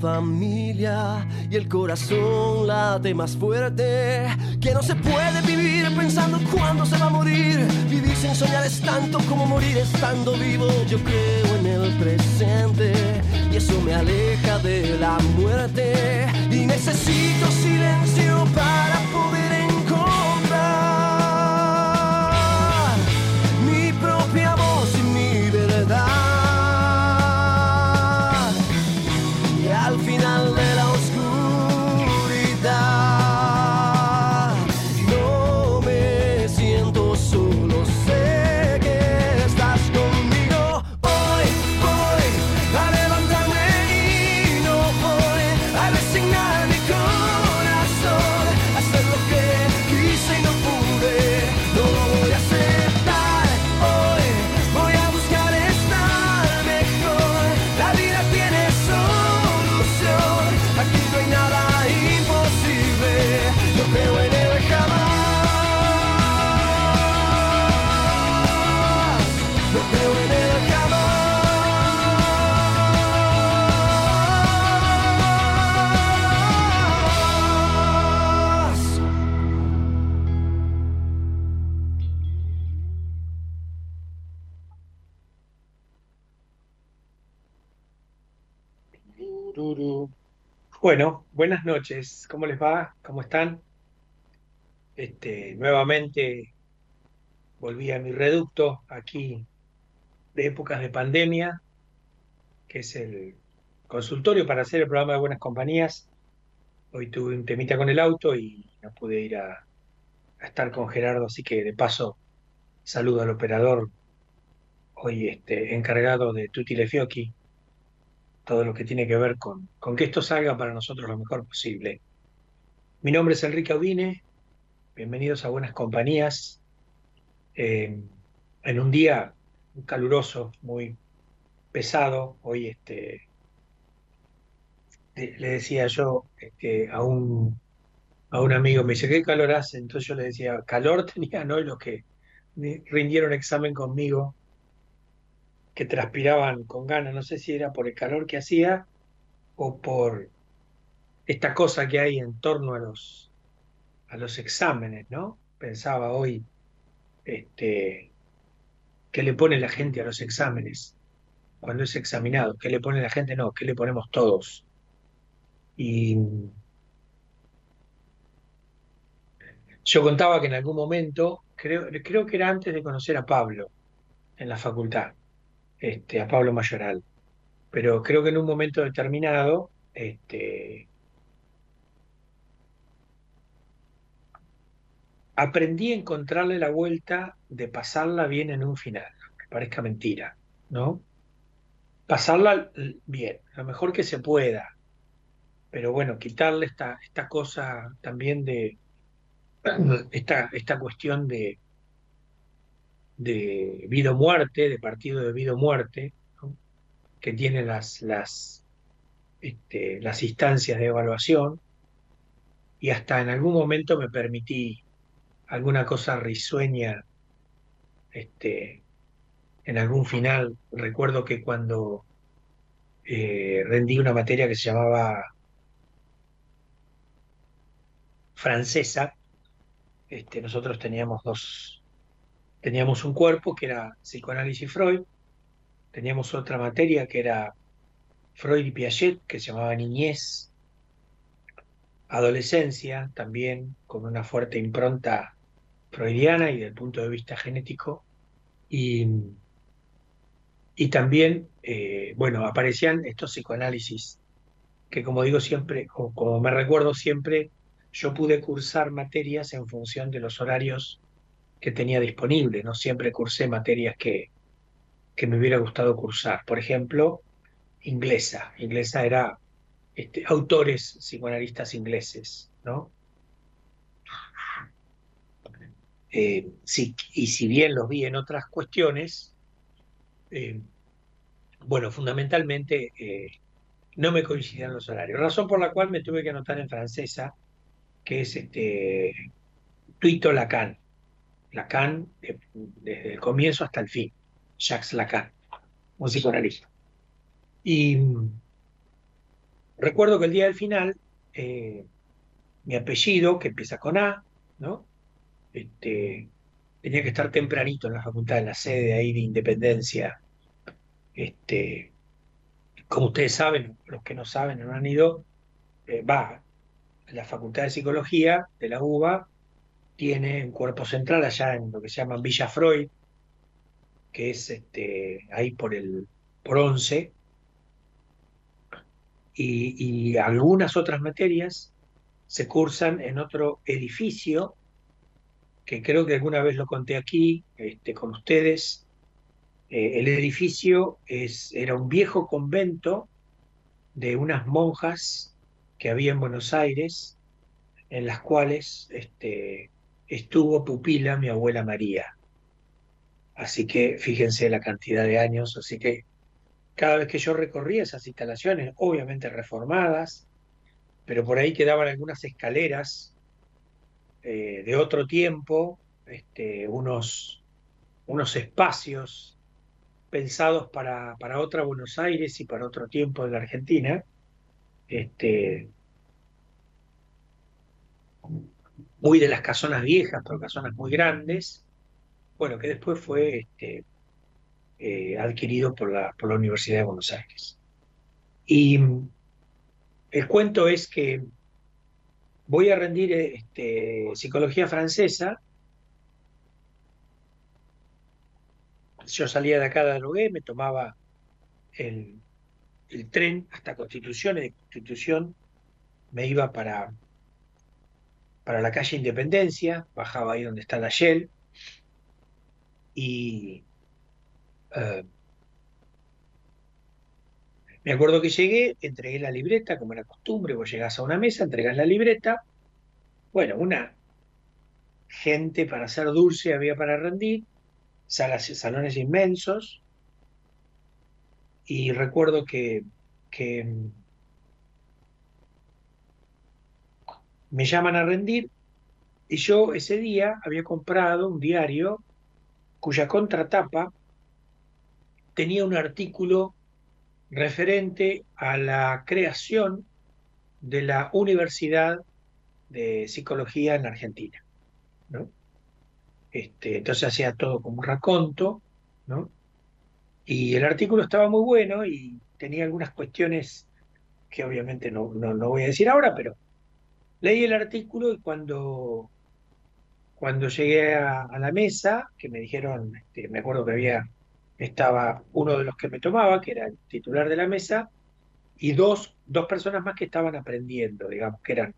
familia y el corazón late más fuerte. Que no se puede vivir pensando cuándo se va a morir. Vivir sin soñar es tanto como morir estando vivo. Yo creo en el presente y eso me aleja de la muerte. Y necesito silencio para poder Bueno, buenas noches. ¿Cómo les va? ¿Cómo están? Este, nuevamente volví a mi reducto aquí de épocas de pandemia, que es el consultorio para hacer el programa de Buenas Compañías. Hoy tuve un temita con el auto y no pude ir a, estar con Gerardo, así que de paso saludo al operador hoy este, encargado de Tutti Le Fiocchi, todo lo que tiene que ver con, con que esto salga para nosotros lo mejor posible. Mi nombre es Enrique Audine, bienvenidos a Buenas Compañías, eh, en un día caluroso, muy pesado. Hoy este, le decía yo este, a, un, a un amigo, me dice, ¿qué calor hace? Entonces yo le decía, calor tenían hoy los que rindieron examen conmigo, que transpiraban con ganas, no sé si era por el calor que hacía o por esta cosa que hay en torno a los, a los exámenes, ¿no? Pensaba hoy, este, ¿qué le pone la gente a los exámenes cuando es examinado? ¿Qué le pone la gente? No, ¿qué le ponemos todos? Y yo contaba que en algún momento, creo, creo que era antes de conocer a Pablo en la facultad, este, a Pablo Mayoral, pero creo que en un momento determinado, este, aprendí a encontrarle la vuelta de pasarla bien en un final, que parezca mentira, ¿no? Pasarla bien, lo mejor que se pueda, pero bueno, quitarle esta, cosa también de esta, esta cuestión de, de vida o muerte, de partido de vida o muerte, que tiene las, las, este, las instancias de evaluación, y hasta en algún momento me permití alguna cosa risueña este, en algún final. Recuerdo que cuando eh, rendí una materia que se llamaba francesa, este, nosotros teníamos dos, teníamos un cuerpo que era psicoanálisis Freud, teníamos otra materia que era Freud y Piaget, que se llamaba niñez, adolescencia, también con una fuerte impronta freudiana y del punto de vista genético, y, y también, eh, bueno, aparecían estos psicoanálisis, que como digo siempre, o como me recuerdo siempre, yo pude cursar materias en función de los horarios que tenía disponible. No siempre cursé materias que, que me hubiera gustado cursar. Por ejemplo, inglesa. Inglesa era este, autores psicoanalistas ingleses, ¿no? Eh, y si bien los vi en otras cuestiones, eh, bueno, fundamentalmente eh, no me coincidían los horarios. Razón por la cual me tuve que anotar en francesa que es este, Tuito Lacan. Lacan desde el comienzo hasta el fin. Jacques Lacan, un psicoanalista. Y recuerdo que el día del final, eh, mi apellido, que empieza con A, ¿no? Este, tenía que estar tempranito en la facultad, en la sede ahí de Independencia. Este, como ustedes saben, los que no saben, no han ido, eh, va, la Facultad de Psicología de la UBA tiene un cuerpo central allá en lo que se llama Villa Freud, que es este, ahí por el por 11, y, algunas otras materias se cursan en otro edificio, que creo que alguna vez lo conté aquí este, con ustedes. Eh, el edificio es, era un viejo convento de unas monjas que había en Buenos Aires, en las cuales este, estuvo pupila mi abuela María. Así que fíjense la cantidad de años, así que cada vez que yo recorría esas instalaciones, obviamente reformadas, pero por ahí quedaban algunas escaleras eh, de otro tiempo, este, unos, unos espacios pensados para, para otra Buenos Aires y para otro tiempo de la Argentina, este, muy de las casonas viejas, pero casonas muy grandes, bueno, que después fue este, eh, adquirido por la, por la Universidad de Buenos Aires. Y el cuento es que voy a rendir este, psicología francesa. Yo salía de acá de me tomaba el, el tren hasta Constitución, y de Constitución me iba para, para la calle Independencia, bajaba ahí donde está la Shell, y eh, me acuerdo que llegué, entregué la libreta, como era costumbre, vos llegás a una mesa, entregas la libreta, bueno, una gente para hacer dulce había para rendir, salas, salones inmensos, y recuerdo que, me llaman a rendir y yo ese día había comprado un diario cuya contratapa tenía un artículo referente a la creación de la Universidad de Psicología en Argentina. ¿no? Este, entonces hacía todo como un raconto, ¿no? Y el artículo estaba muy bueno y tenía algunas cuestiones que obviamente no, no, voy a decir ahora, pero leí el artículo y cuando, cuando llegué a, la mesa, que me dijeron, este, me acuerdo que había, estaba uno de los que me tomaba, que era el titular de la mesa, y dos, dos personas más que estaban aprendiendo, digamos, que eran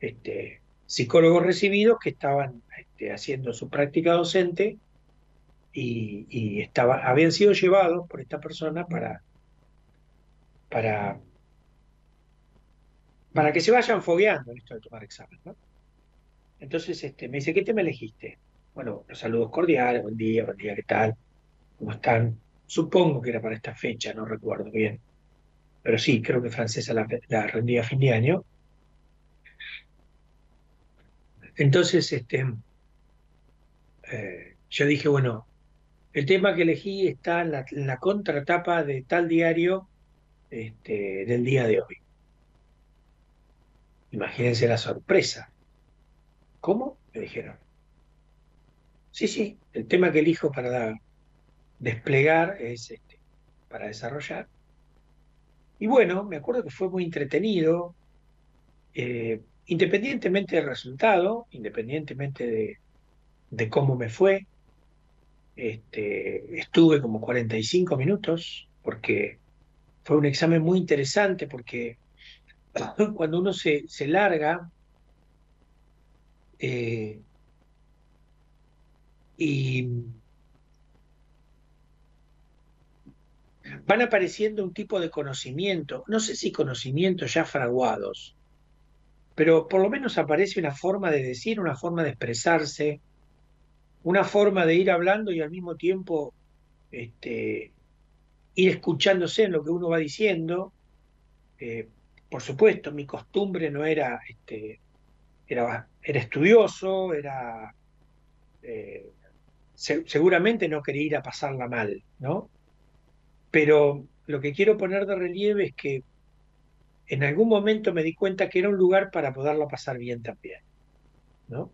este, psicólogos recibidos que estaban este, haciendo su práctica docente y, estaba, habían sido llevados por esta persona para, para, para que se vayan fogueando en esto de tomar examen. Entonces este, me dice, ¿qué te me elegiste? Bueno, los saludos cordiales, buen día, buen día, ¿qué tal? ¿Cómo están? Supongo que era para esta fecha, no recuerdo bien. Pero sí, creo que francesa la, la rendía a fin de año. Entonces, este, eh, yo dije, bueno, el tema que elegí está en la, contratapa de tal diario este, del día de hoy. Imagínense la sorpresa. ¿Cómo? Me dijeron. Sí, sí, el tema que elijo para desplegar es este, para desarrollar. Y bueno, me acuerdo que fue muy entretenido, eh, independientemente del resultado, independientemente de, de cómo me fue. Este, estuve como 45 minutos porque fue un examen muy interesante porque cuando uno se, se larga eh, y van apareciendo un tipo de conocimiento, no sé si conocimientos ya fraguados, pero por lo menos aparece una forma de decir, una forma de expresarse, una forma de ir hablando y al mismo tiempo este, ir escuchándose en lo que uno va diciendo. Eh, por supuesto, mi costumbre no era, este, era, era estudioso, era eh, seguramente no quería ir a pasarla mal, ¿no? Pero lo que quiero poner de relieve es que en algún momento me di cuenta que era un lugar para poderla pasar bien también, ¿no?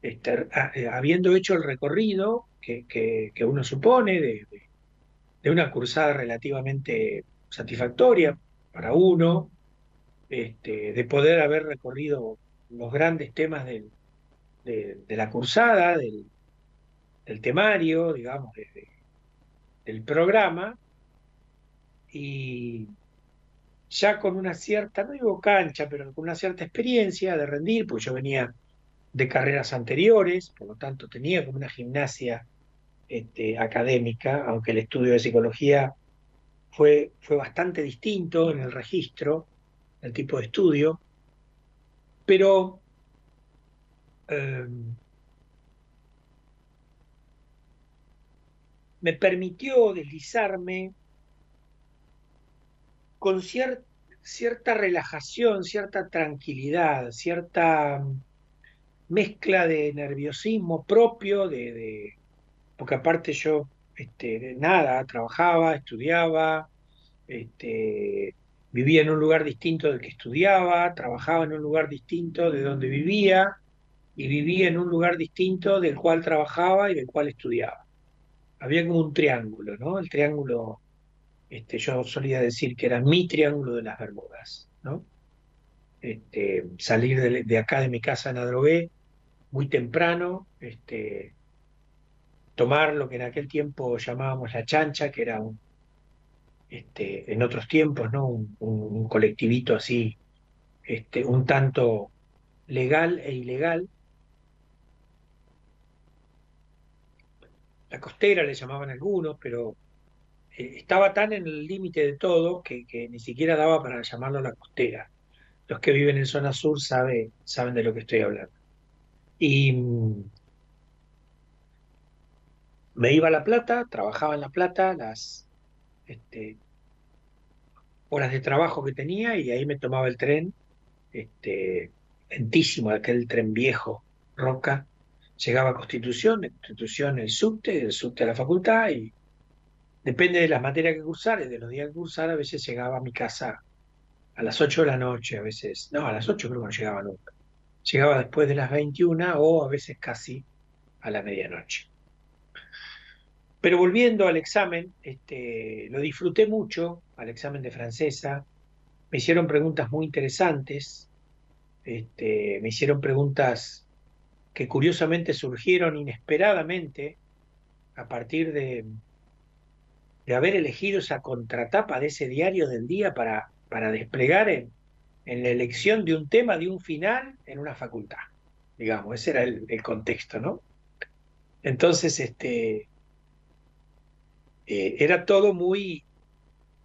Este, eh, habiendo hecho el recorrido que, uno supone de, una cursada relativamente satisfactoria para uno, este, de poder haber recorrido los grandes temas de, la cursada, del, temario, digamos, del programa, y ya con una cierta, no digo cancha, pero con una cierta experiencia de rendir, porque yo venía de carreras anteriores, por lo tanto tenía como una gimnasia este, académica, aunque el estudio de psicología fue, fue bastante distinto en el registro, el tipo de estudio, pero em, me permitió deslizarme con cierta relajación, cierta tranquilidad, cierta mezcla de nerviosismo propio, de, porque aparte yo, este, nada, trabajaba, estudiaba, este, vivía en un lugar distinto del que estudiaba, trabajaba en un lugar distinto de donde vivía y vivía en un lugar distinto del cual trabajaba y del cual estudiaba. Había como un triángulo, ¿no? El triángulo, este, yo solía decir que era mi triángulo de las Bermudas, ¿no? Este, salir de, acá de mi casa en Adrogué muy temprano, este, tomar lo que en aquel tiempo llamábamos la chancha, que era un, este, en otros tiempos, ¿no? Un, colectivito así, este, un tanto legal e ilegal. La costera le llamaban algunos, pero eh, estaba tan en el límite de todo que, ni siquiera daba para llamarlo la costera. Los que viven en zona sur sabe, saben de lo que estoy hablando. Y mm, me iba a La Plata, trabajaba en La Plata las, este, horas de trabajo que tenía y ahí me tomaba el tren, este, lentísimo, aquel tren viejo, Roca, llegaba a Constitución, Constitución el subte, del subte a la facultad y depende de las materias que cursar y de los días que cursar, a veces llegaba a mi casa a las 8 de la noche, a veces, no, a las 8 creo que no llegaba nunca. Llegaba después de las 21 o a veces casi a la medianoche. Pero volviendo al examen, este, lo disfruté mucho, al examen de francesa. Me hicieron preguntas muy interesantes, este, me hicieron preguntas que curiosamente surgieron inesperadamente a partir de, de haber elegido esa contratapa de ese diario del día para, para desplegar en, en la elección de un tema, de un final en una facultad. Digamos, ese era el, contexto, ¿no? Entonces, este, eh, era todo muy,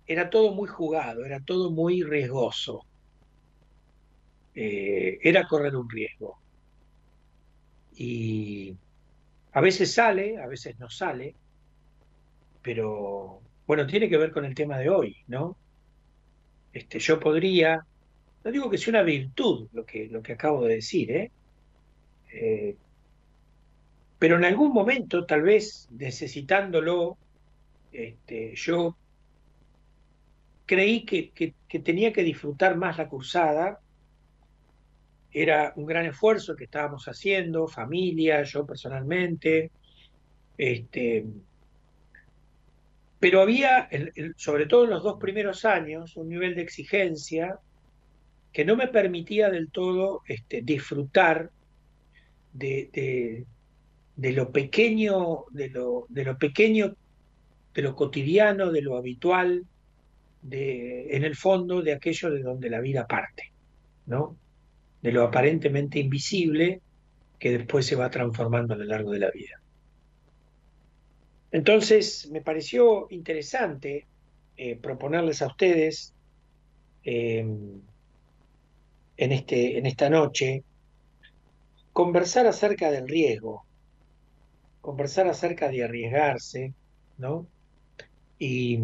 era todo muy jugado, era todo muy riesgoso. Eh, era correr un riesgo. Y a veces sale, a veces no sale, pero bueno, tiene que ver con el tema de hoy, ¿no? Este, yo podría, no digo que sea una virtud lo que, lo que acabo de decir, ¿eh? eh pero en algún momento, tal vez necesitándolo, este, yo creí que, tenía que disfrutar más la cursada. Era un gran esfuerzo que estábamos haciendo, familia, yo personalmente. Este, pero había, sobre todo en los dos primeros años, un nivel de exigencia que no me permitía del todo este, disfrutar de, de, lo pequeño, de lo, de lo pequeño de lo cotidiano, de lo habitual, en el fondo de aquello de donde la vida parte, ¿no? De lo aparentemente invisible que después se va transformando a lo largo de la vida. Entonces, me pareció interesante eh, proponerles a ustedes eh, en, este, en esta noche conversar acerca del riesgo, conversar acerca de arriesgarse, ¿no? Y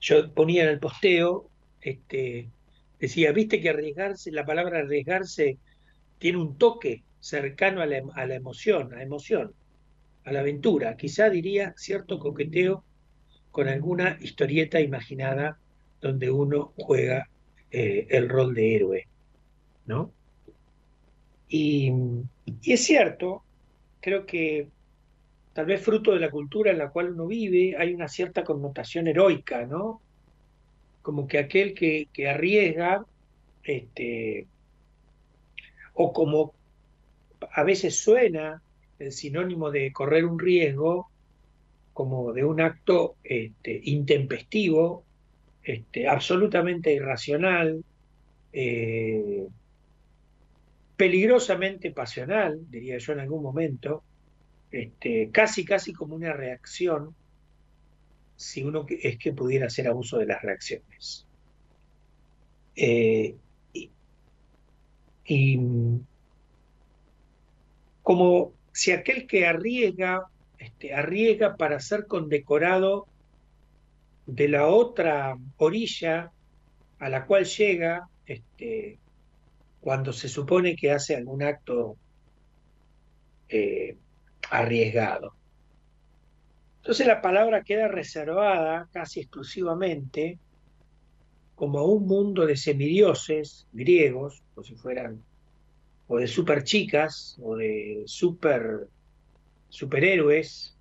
yo ponía en el posteo, este, decía, viste que arriesgarse, la palabra arriesgarse tiene un toque cercano a la, a la emoción, a la emoción, a la aventura. Quizá diría cierto coqueteo con alguna historieta imaginada donde uno juega eh, el rol de héroe, ¿no? y es cierto, creo que tal vez fruto de la cultura en la cual uno vive, hay una cierta connotación heroica, ¿no? Como que aquel que, arriesga, este, o como a veces suena el sinónimo de correr un riesgo, como de un acto este, intempestivo, este, absolutamente irracional, eh, peligrosamente pasional, diría yo en algún momento, este, casi, casi como una reacción, si uno es que pudiera hacer abuso de las reacciones. Eh, y, como si aquel que arriesga, este, arriesga para ser condecorado de la otra orilla a la cual llega este, cuando se supone que hace algún acto eh, arriesgado. Entonces la palabra queda reservada casi exclusivamente como a un mundo de semidioses griegos, o si fueran, o de superchicas, o de super superhéroes,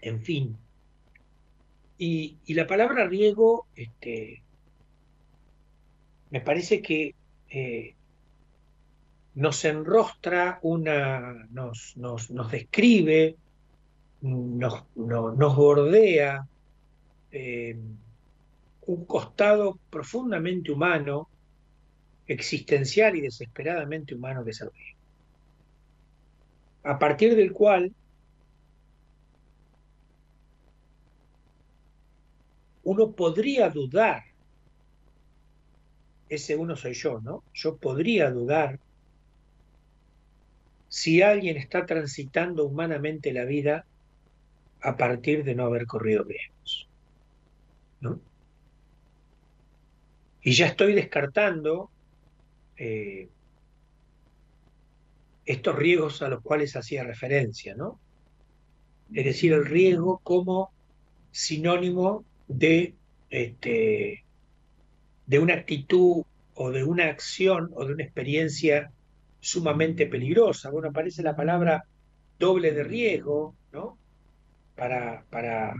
en fin. Y, la palabra riego, este, me parece que eh, nos enrostra una, nos, nos, nos describe, nos, nos bordea eh, un costado profundamente humano, existencial y desesperadamente humano que río. A partir del cual uno podría dudar, ese uno soy yo, ¿no? Yo podría dudar si alguien está transitando humanamente la vida a partir de no haber corrido riesgos. ¿no? Y ya estoy descartando eh, estos riesgos a los cuales hacía referencia, ¿no? Es decir, el riesgo como sinónimo de, este, de una actitud o de una acción o de una experiencia sumamente peligrosa. Bueno, aparece la palabra doble de riesgo, ¿no? Para, para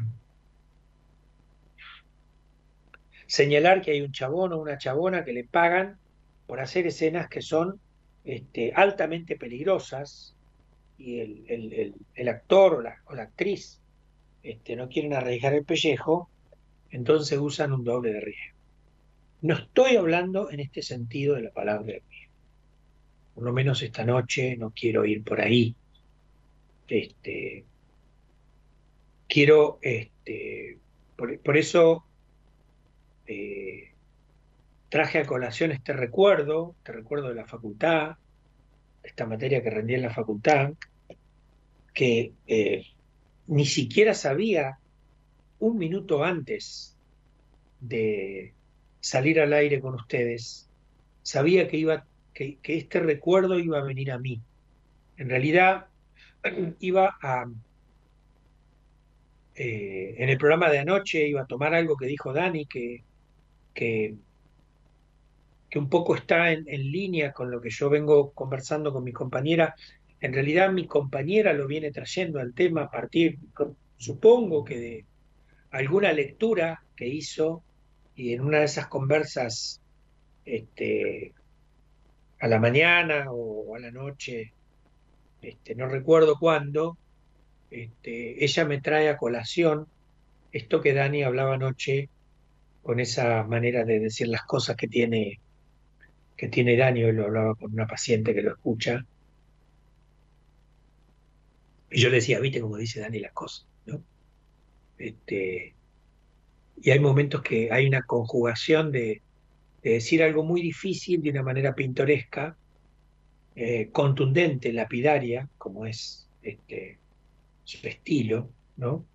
señalar que hay un chabón o una chabona que le pagan por hacer escenas que son este, altamente peligrosas y el, actor o la, o la actriz este, no quieren arriesgar el pellejo, entonces usan un doble de riesgo. No estoy hablando en este sentido de la palabra de. Por lo menos esta noche no quiero ir por ahí. Este, quiero, este, por, eso eh, traje a colación este recuerdo, este recuerdo de la facultad, esta materia que rendí en la facultad, que eh, ni siquiera sabía un minuto antes de salir al aire con ustedes, sabía que, iba, que, este recuerdo iba a venir a mí. En realidad iba a... Eh, en el programa de anoche iba a tomar algo que dijo Dani, que, que que un poco está en, línea con lo que yo vengo conversando con mi compañera. En realidad mi compañera lo viene trayendo al tema a partir, supongo que de alguna lectura que hizo y en una de esas conversas este, a la mañana o a la noche, este, no recuerdo cuándo, este, ella me trae a colación esto que Dani hablaba anoche con esa manera de decir las cosas que tiene que tiene daño, y lo hablaba con una paciente que lo escucha. Y yo le decía, viste cómo dice Dani las cosas, ¿no? Este, y hay momentos que hay una conjugación de, decir algo muy difícil de una manera pintoresca, eh, contundente, lapidaria, como es este, su estilo, ¿no?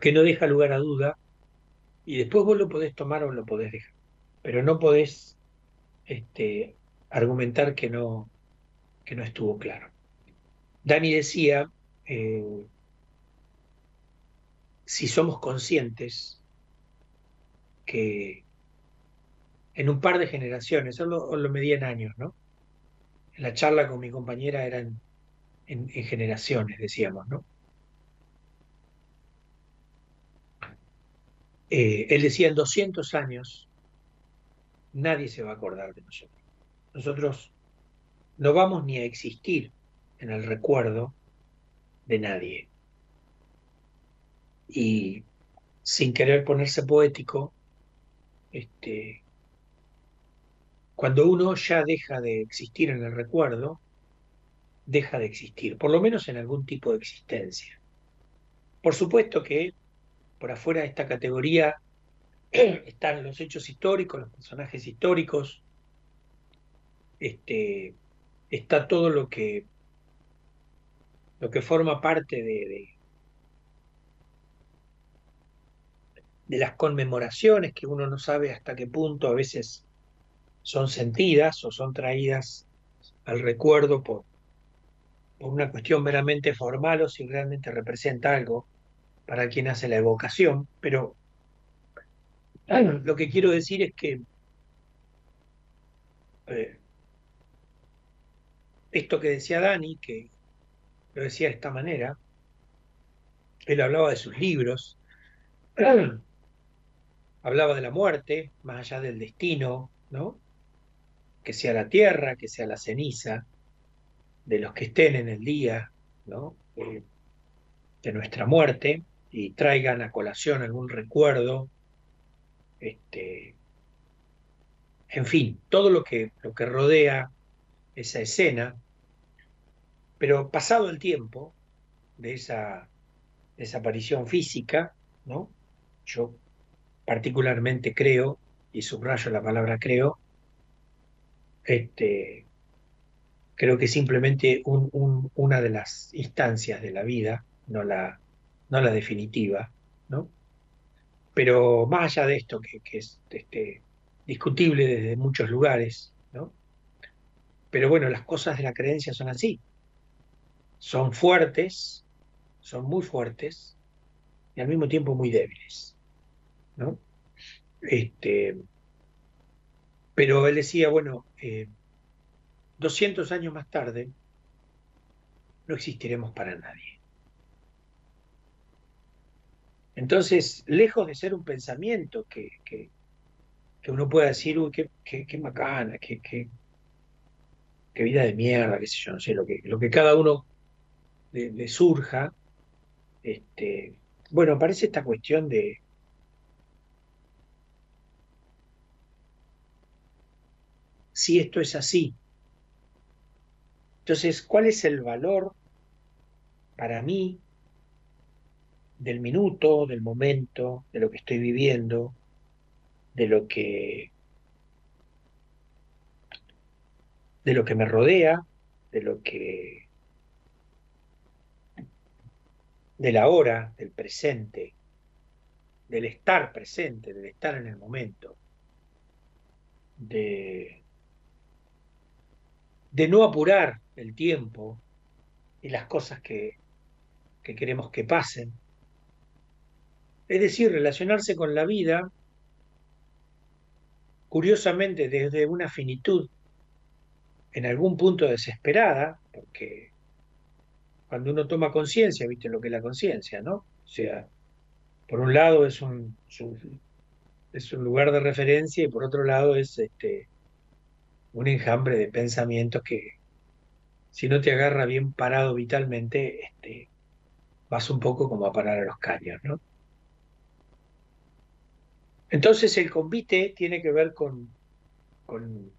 Que no deja lugar a duda, y después vos lo podés tomar o lo podés dejar pero no podés este, argumentar que no, que no estuvo claro. Dani decía, eh, si somos conscientes que en un par de generaciones, o lo, lo en años, ¿no? En la charla con mi compañera eran en, generaciones, decíamos, ¿no? Eh, él decía, en 200 años nadie se va a acordar de nosotros. Nosotros no vamos ni a existir en el recuerdo de nadie. Y sin querer ponerse poético, este, cuando uno ya deja de existir en el recuerdo, deja de existir, por lo menos en algún tipo de existencia. Por supuesto que por afuera de esta categoría están los hechos históricos, los personajes históricos, este, está todo lo que, lo que forma parte de, de, las conmemoraciones que uno no sabe hasta qué punto a veces son sentidas o son traídas al recuerdo por, por una cuestión meramente formal o si realmente representa algo para quien hace la evocación, pero lo que quiero decir es que eh, esto que decía Dani, que lo decía de esta manera, él hablaba de sus libros, hablaba de la muerte, más allá del destino, ¿no? Que sea la tierra, que sea la ceniza, de los que estén en el día, ¿no? Eh, de nuestra muerte y traigan a colación algún recuerdo este, en fin, todo lo que, lo que rodea esa escena, pero pasado el tiempo de esa desaparición física, ¿no? Yo particularmente creo, y subrayo la palabra creo, este, creo que simplemente una de las instancias de la vida, no la, no la definitiva, ¿no? Pero más allá de esto, que, es este, discutible desde muchos lugares, ¿no? Pero bueno, las cosas de la creencia son así. Son fuertes, son muy fuertes y al mismo tiempo muy débiles, ¿no? Este, pero él decía, bueno, 200 eh, años más tarde no existiremos para nadie. Entonces, lejos de ser un pensamiento que, que, uno pueda decir, uy, qué, qué, macana, qué, qué, vida de mierda, qué sé yo, no sé, lo que, lo que cada uno le, surja, este, bueno, aparece esta cuestión de, si esto es así. Entonces, ¿cuál es el valor para mí del minuto, del momento, de lo que estoy viviendo, de lo que de lo que me rodea, de lo que de la hora, del presente, del estar presente, del estar en el momento, de de no apurar el tiempo y las cosas que, queremos que pasen. Es decir, relacionarse con la vida, curiosamente desde una finitud, en algún punto desesperada, porque cuando uno toma conciencia, viste lo que es la conciencia, ¿no? O sea, por un lado es un, es un lugar de referencia y por otro lado es este, un enjambre de pensamientos que si no te agarra bien parado vitalmente, este, vas un poco como a parar a los caños, ¿no? Entonces el convite tiene que ver con, con,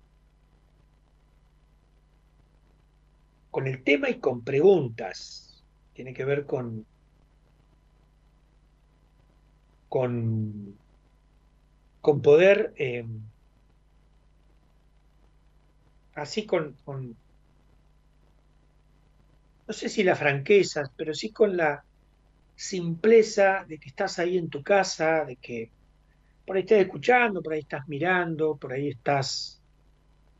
con el tema y con preguntas. Tiene que ver con, con, con poder eh, así con, no sé si la franqueza, pero sí con la simpleza de que estás ahí en tu casa, de que por ahí estás escuchando, por ahí estás mirando, por ahí estás,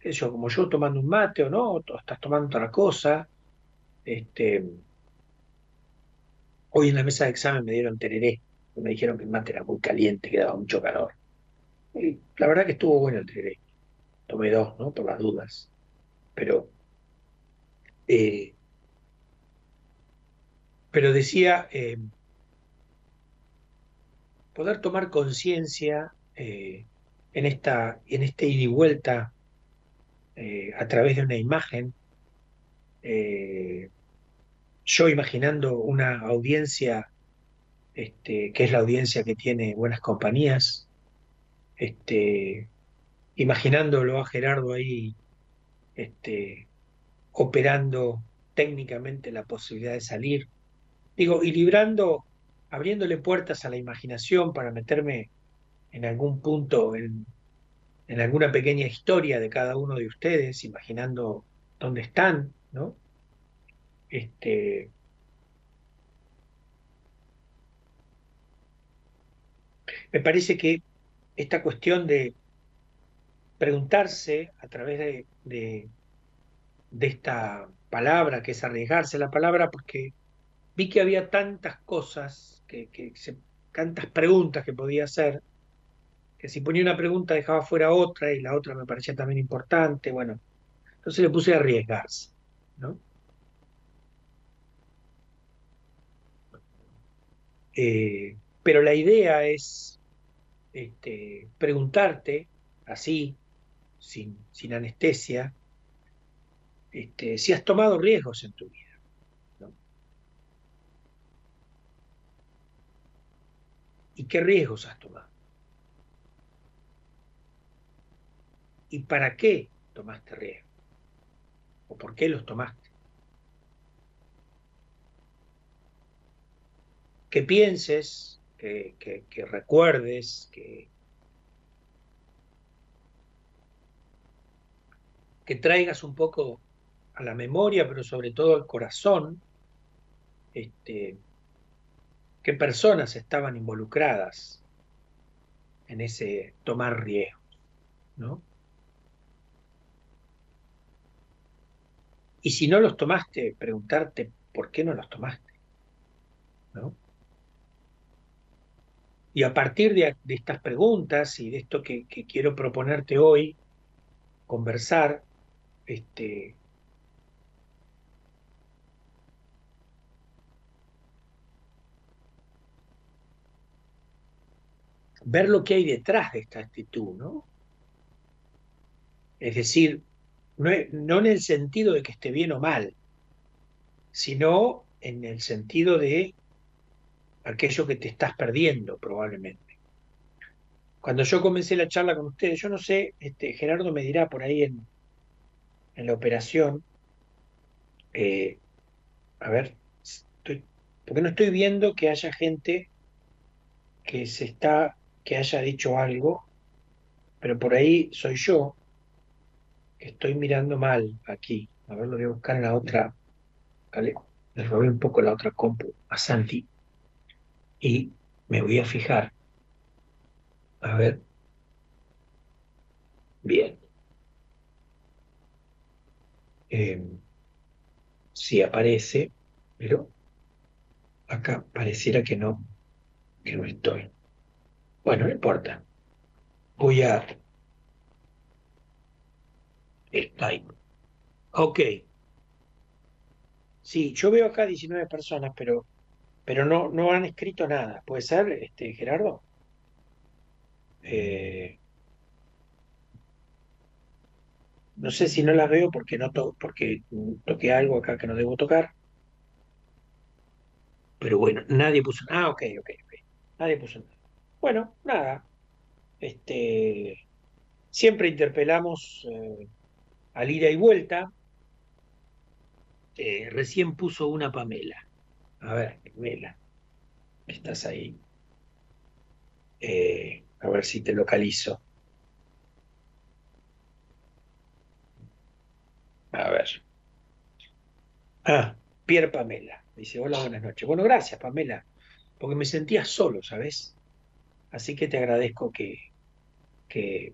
eso, como yo tomando un mate o no, o estás tomando otra cosa. Este, hoy en la mesa de examen me dieron tereré, me dijeron que el mate era muy caliente, que daba mucho calor. Y la verdad que estuvo bueno el tereré tomé dos, ¿no? Por las dudas. Pero, eh, pero decía, eh, poder tomar conciencia eh, en, esta, en este ida y vuelta a través de una imagen, yo imaginando una audiencia este, que es la audiencia que tiene buenas compañías, este, imaginándolo a Gerardo ahí este, operando técnicamente la posibilidad de salir. Digo, y librando, abriéndole puertas a la imaginación para meterme en algún punto, en, en alguna pequeña historia de cada uno de ustedes, imaginando dónde están, ¿no? Este, me parece que esta cuestión de preguntarse a través de, de, esta palabra, que es arriesgarse la palabra, porque vi que había tantas cosas, que, tantas preguntas que podía hacer, que si ponía una pregunta dejaba fuera otra y la otra me parecía también importante, bueno, entonces le puse a arriesgarse, ¿no? Eh, pero la idea es este, preguntarte así, sin, anestesia, este, si has tomado riesgos en tu vida. ¿Y qué riesgos has tomado? ¿Y para qué tomaste riesgos? ¿O por qué los tomaste? Que pienses, que recuerdes, que, que traigas un poco a la memoria, pero sobre todo al corazón, este, qué personas estaban involucradas en ese tomar riesgos, ¿no? Y si no los tomaste, preguntarte por qué no los tomaste, ¿no? Y a partir de, estas preguntas y de esto que, quiero proponerte hoy, conversar, este, ver lo que hay detrás de esta actitud, ¿no? Es decir, no, en el sentido de que esté bien o mal, sino en el sentido de aquello que te estás perdiendo probablemente. Cuando yo comencé la charla con ustedes, yo no sé, este, Gerardo me dirá por ahí en, en la operación, eh, a ver, porque no estoy viendo que haya gente que se está que haya dicho algo, pero por ahí soy yo que estoy mirando mal aquí. A ver, lo voy a buscar en la otra. ¿vale? Le robé un poco la otra compu a Santi y me voy a fijar. A ver. Bien. Eh, si aparece, pero acá pareciera que no, que no estoy. Bueno, no importa. Voy a... Skype. Ok. Sí, yo veo acá 19 personas, pero, pero no, no han escrito nada. ¿Puede ser, este, Gerardo? Eh, no sé si no las veo porque no porque toqué algo acá que no debo tocar. Pero bueno, nadie puso. Ah, ok, ok, ok. Nadie puso nada. Bueno, nada. Este, siempre interpelamos eh, al ida y vuelta. Eh, recién puso una Pamela. A ver, Pamela, estás ahí. Eh, a ver si te localizo. A ver. Ah, Pierre Pamela. Dice, hola, buenas noches. Bueno, gracias, Pamela, porque me sentía solo, ¿sabes? Así que te agradezco que, que,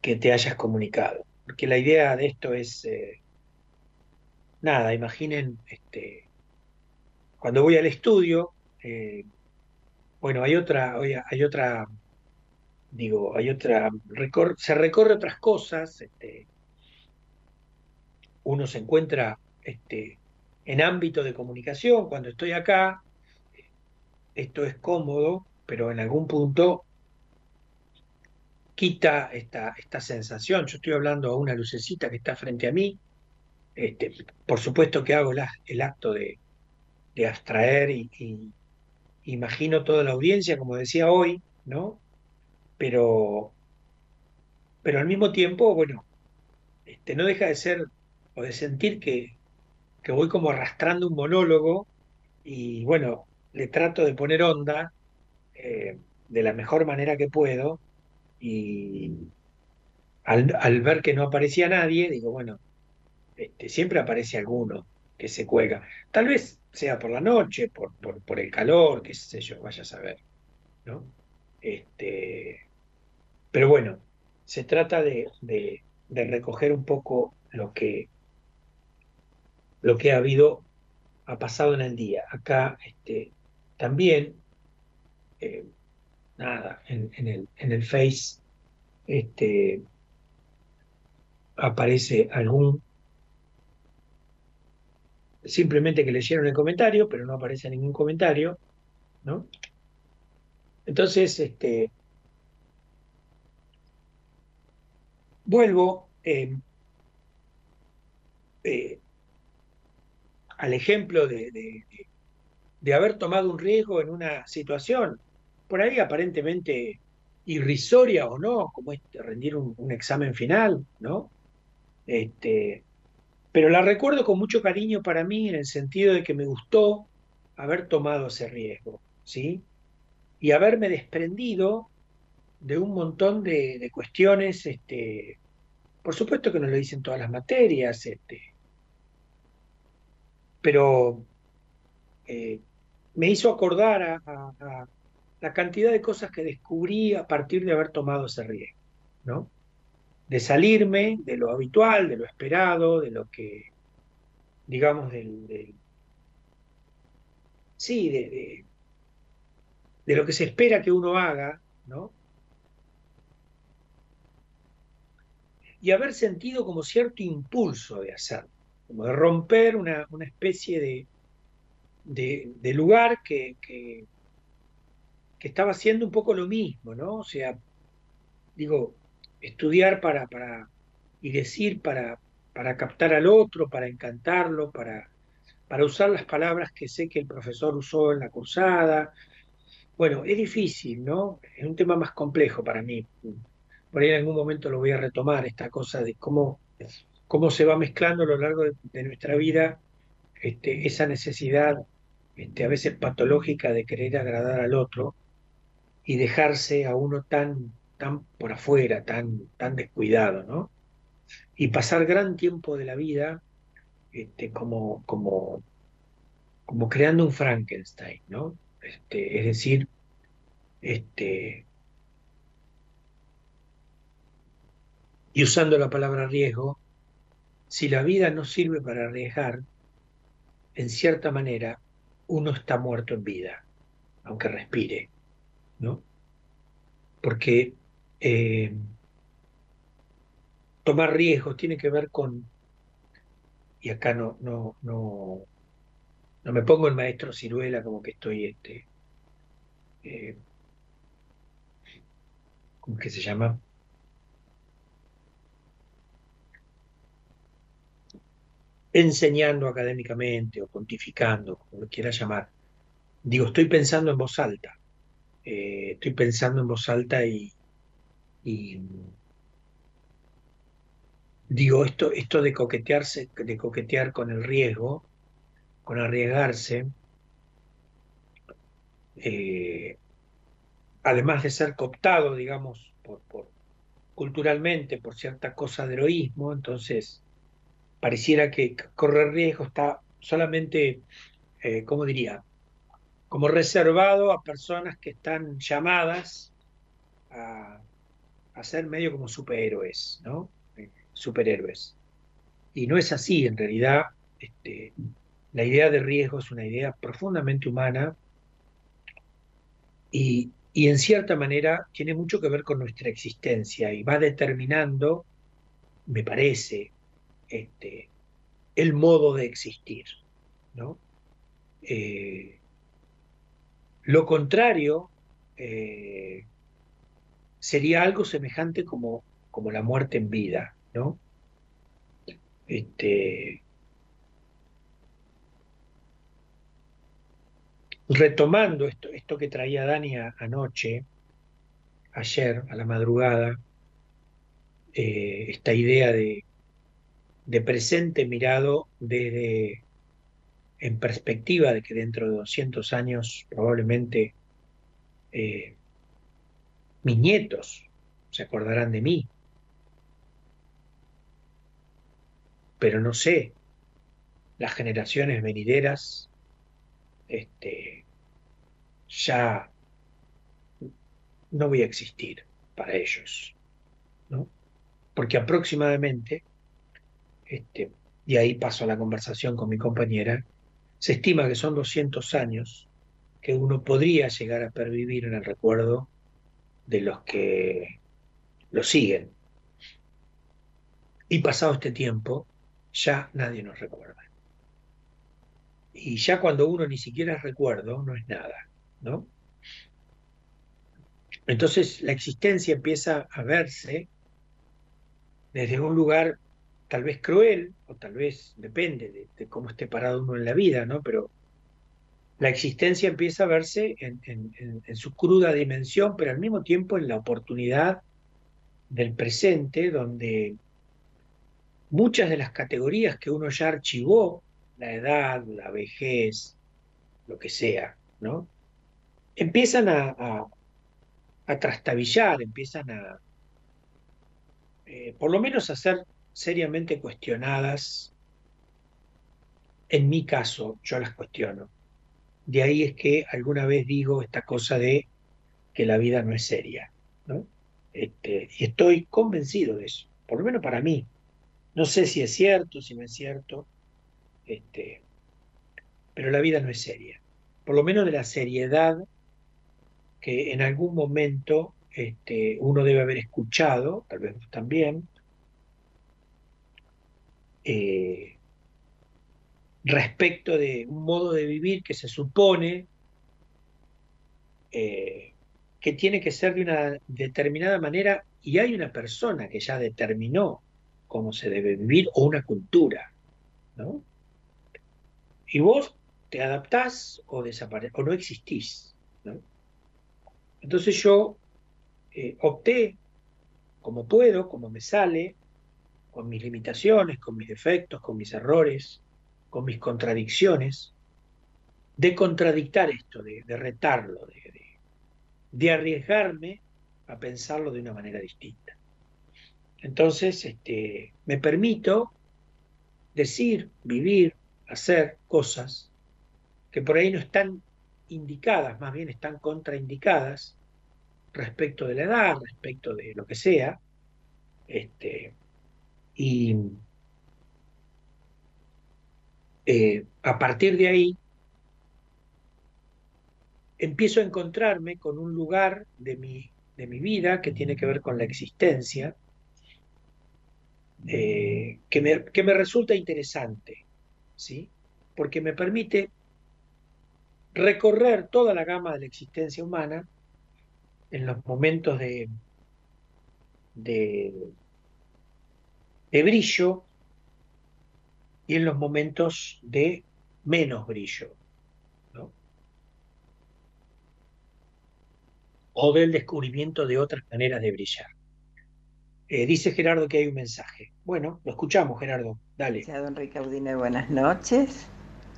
te hayas comunicado. Porque la idea de esto es, eh, nada, imaginen, este, cuando voy al estudio, eh, bueno, hay otra, hay otra, digo, hay otra, se recorre otras cosas, este, uno se encuentra este, en ámbito de comunicación, cuando estoy acá, esto es cómodo, pero en algún punto quita esta, esta sensación. Yo estoy hablando a una lucecita que está frente a mí. Este, por supuesto que hago el acto de, abstraer y, imagino toda la audiencia, como decía hoy, ¿no? Pero, pero al mismo tiempo, bueno, este, no deja de ser o de sentir que, que voy como arrastrando un monólogo y bueno, le trato de poner onda eh, de la mejor manera que puedo y al, ver que no aparecía nadie, digo, bueno, este, siempre aparece alguno que se cuelga. Tal vez sea por la noche, por, por, el calor, qué sé yo, vaya a saber. ¿no? Este, pero bueno, se trata de, de, recoger un poco lo que, lo que ha habido, ha pasado en el día. Acá este, también eh, nada, en, el, en el Face este, aparece algún simplemente que leyeron el comentario, pero no aparece ningún comentario, ¿no? Entonces, este, vuelvo eh, eh, al ejemplo de, de haber tomado un riesgo en una situación, por ahí aparentemente irrisoria o no, como es rendir un, examen final, ¿no? Este, pero la recuerdo con mucho cariño para mí en el sentido de que me gustó haber tomado ese riesgo, ¿sí? Y haberme desprendido de un montón de, cuestiones este, por supuesto que no lo dicen todas las materias, este, pero eh, me hizo acordar a, la cantidad de cosas que descubrí a partir de haber tomado ese riesgo, ¿no? De salirme de lo habitual, de lo esperado, de lo que, digamos, del, sí, de, de, lo que se espera que uno haga, ¿no? Y haber sentido como cierto impulso de hacerlo, como de romper una, una especie de, de, lugar que, que, estaba haciendo un poco lo mismo, ¿no? O sea, digo, estudiar para, para y decir para, para captar al otro, para encantarlo, para, para usar las palabras que sé que el profesor usó en la cursada. Bueno, es difícil, ¿no? Es un tema más complejo para mí. Por ahí en algún momento lo voy a retomar, esta cosa de cómo, cómo se va mezclando a lo largo de, nuestra vida este, esa necesidad este, a veces patológica de querer agradar al otro y dejarse a uno tan, tan por afuera, tan, tan descuidado, ¿no? Y pasar gran tiempo de la vida este, como, como, como creando un Frankenstein, ¿no? Es decir, y usando la palabra riesgo, si la vida no sirve para arriesgar, en cierta manera uno está muerto en vida, aunque respire, ¿no? Porque eh, tomar riesgos tiene que ver con, y acá no, no, no, no me pongo el maestro ciruela como que estoy este, eh, ¿cómo que se llama? Enseñando académicamente o pontificando, como lo quiera llamar. Digo, estoy pensando en voz alta. Eh, estoy pensando en voz alta y, digo, esto, esto de coquetearse, de coquetear con el riesgo, con arriesgarse, eh, además de ser cooptado, digamos, por, por, culturalmente por cierta cosa de heroísmo, entonces pareciera que correr riesgo está solamente, eh, ¿cómo diría? Como reservado a personas que están llamadas a, ser medio como superhéroes, ¿no? Eh, superhéroes. Y no es así, en realidad, este, la idea de riesgo es una idea profundamente humana y, y en cierta manera tiene mucho que ver con nuestra existencia y va determinando, me parece, este, el modo de existir. ¿no? Eh, lo contrario eh, sería algo semejante como, como la muerte en vida, ¿no? Este, retomando esto, esto que traía Dani anoche, ayer, a la madrugada, eh, esta idea de de presente mirado desde en perspectiva de que dentro de 200 años probablemente eh, mis nietos se acordarán de mí. Pero no sé, las generaciones venideras este, ya no voy a existir para ellos, ¿no? Porque aproximadamente este, y ahí paso a la conversación con mi compañera, se estima que son 200 años que uno podría llegar a pervivir en el recuerdo de los que lo siguen. Y pasado este tiempo, ya nadie nos recuerda. Y ya cuando uno ni siquiera es recuerdo, no es nada, ¿no? Entonces la existencia empieza a verse desde un lugar tal vez cruel, o tal vez depende de, cómo esté parado uno en la vida, ¿no? Pero la existencia empieza a verse en, su cruda dimensión, pero al mismo tiempo en la oportunidad del presente, donde muchas de las categorías que uno ya archivó, la edad, la vejez, lo que sea, ¿no? Empiezan a, a, trastabillar, empiezan a, eh, por lo menos a ser seriamente cuestionadas. En mi caso, yo las cuestiono. De ahí es que alguna vez digo esta cosa de que la vida no es seria. ¿no? Este, y estoy convencido de eso, por lo menos para mí. No sé si es cierto, si no es cierto, este, pero la vida no es seria. Por lo menos de la seriedad que en algún momento este, uno debe haber escuchado, tal vez también, eh, respecto de un modo de vivir que se supone eh, que tiene que ser de una determinada manera y hay una persona que ya determinó cómo se debe vivir o una cultura, ¿no? Y vos te adaptás o desapareces o no existís, ¿no? Entonces yo eh, opté como puedo, como me sale, con mis limitaciones, con mis defectos, con mis errores, con mis contradicciones, de contradictar esto, de, retarlo, de, arriesgarme a pensarlo de una manera distinta. Entonces, este, me permito decir, vivir, hacer cosas que por ahí no están indicadas, más bien están contraindicadas respecto de la edad, respecto de lo que sea, este, y eh, a partir de ahí empiezo a encontrarme con un lugar de mi, de mi vida que tiene que ver con la existencia, eh, que, me, que, me, resulta interesante, ¿sí? porque me permite recorrer toda la gama de la existencia humana en los momentos de, de, brillo y en los momentos de menos brillo. O del descubrimiento de otras maneras de brillar. Eh, dice Gerardo que hay un mensaje. Bueno, lo escuchamos, Gerardo. Dale. don Ricaudine, buenas noches.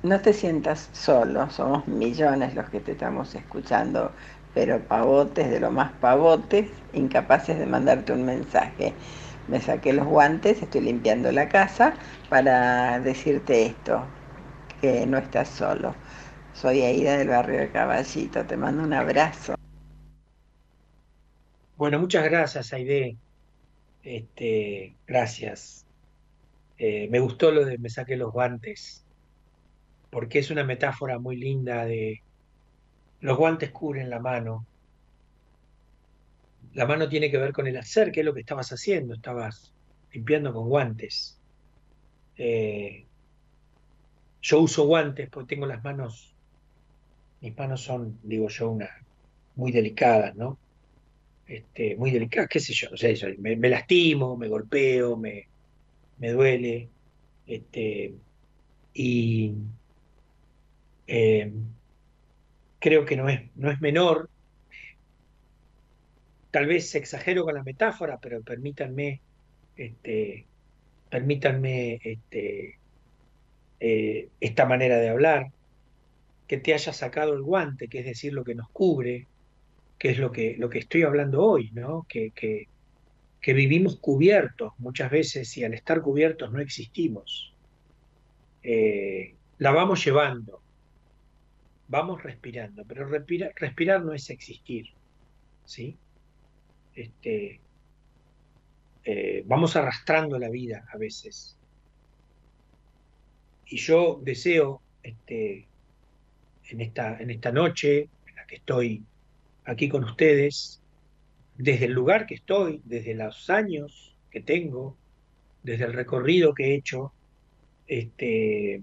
No te sientas solo, somos millones los que te estamos escuchando pero pavotes de lo más pavotes, incapaces de mandarte un mensaje. Me saqué los guantes, estoy limpiando la casa para decirte esto, que no estás solo. Soy Aida del barrio de Caballito, te mando un abrazo. Bueno, muchas gracias, Aide. Este, gracias. Eh, me gustó lo de me saqué los guantes, porque es una metáfora muy linda de, los guantes cubren la mano. La mano tiene que ver con el hacer, que es lo que estabas haciendo, estabas limpiando con guantes. Eh, yo uso guantes porque tengo las manos, mis manos son, digo yo, una, muy delicadas, ¿no? Este, muy delicadas, qué sé yo, no sé, me, lastimo, me golpeo, me, me duele, este, y eh, creo que no es, no es menor. Tal vez exagero con la metáfora, pero permítanme, este, permítanme este, eh, esta manera de hablar, que te haya sacado el guante, que es decir, lo que nos cubre, que es lo que, lo que estoy hablando hoy, ¿no? que, que, vivimos cubiertos muchas veces y al estar cubiertos no existimos. Eh, la vamos llevando, vamos respirando, pero respirar no es existir, ¿sí? Este, eh, vamos arrastrando la vida a veces. Y yo deseo, este, en, esta, en esta noche en la que estoy aquí con ustedes, desde el lugar que estoy, desde los años que tengo, desde el recorrido que he hecho, este,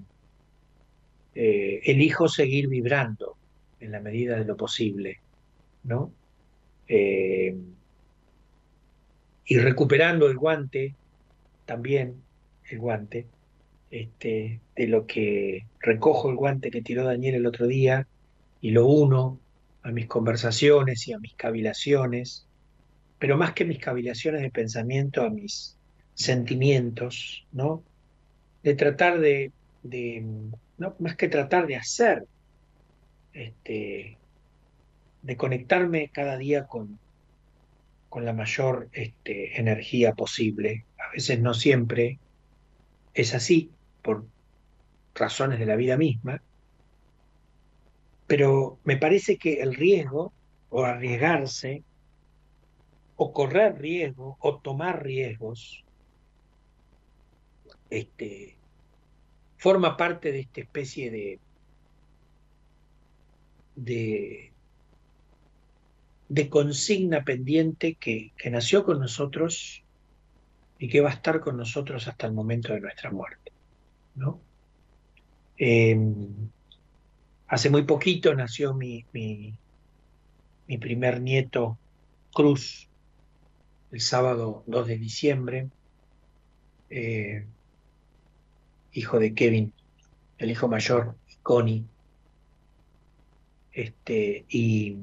eh, elijo seguir vibrando en la medida de lo posible, ¿no? Eh, y recuperando el guante, también el guante, este, de lo que recojo el guante que tiró Daniel el otro día y lo uno a mis conversaciones y a mis cavilaciones, pero más que mis cavilaciones de pensamiento, a mis sentimientos, ¿no? De tratar de más que tratar de hacer, este, de conectarme cada día con, con la mayor este, energía posible. A veces no siempre es así, por razones de la vida misma, pero me parece que el riesgo, o arriesgarse, o correr riesgo, o tomar riesgos, este, forma parte de esta especie de, de, de consigna pendiente que, que, nació con nosotros y que va a estar con nosotros hasta el momento de nuestra muerte. ¿no? Eh, hace muy poquito nació mi, mi, mi primer nieto, Cruz, el sábado 2 de diciembre. Eh, hijo de Kevin, el hijo mayor, Connie. Este, y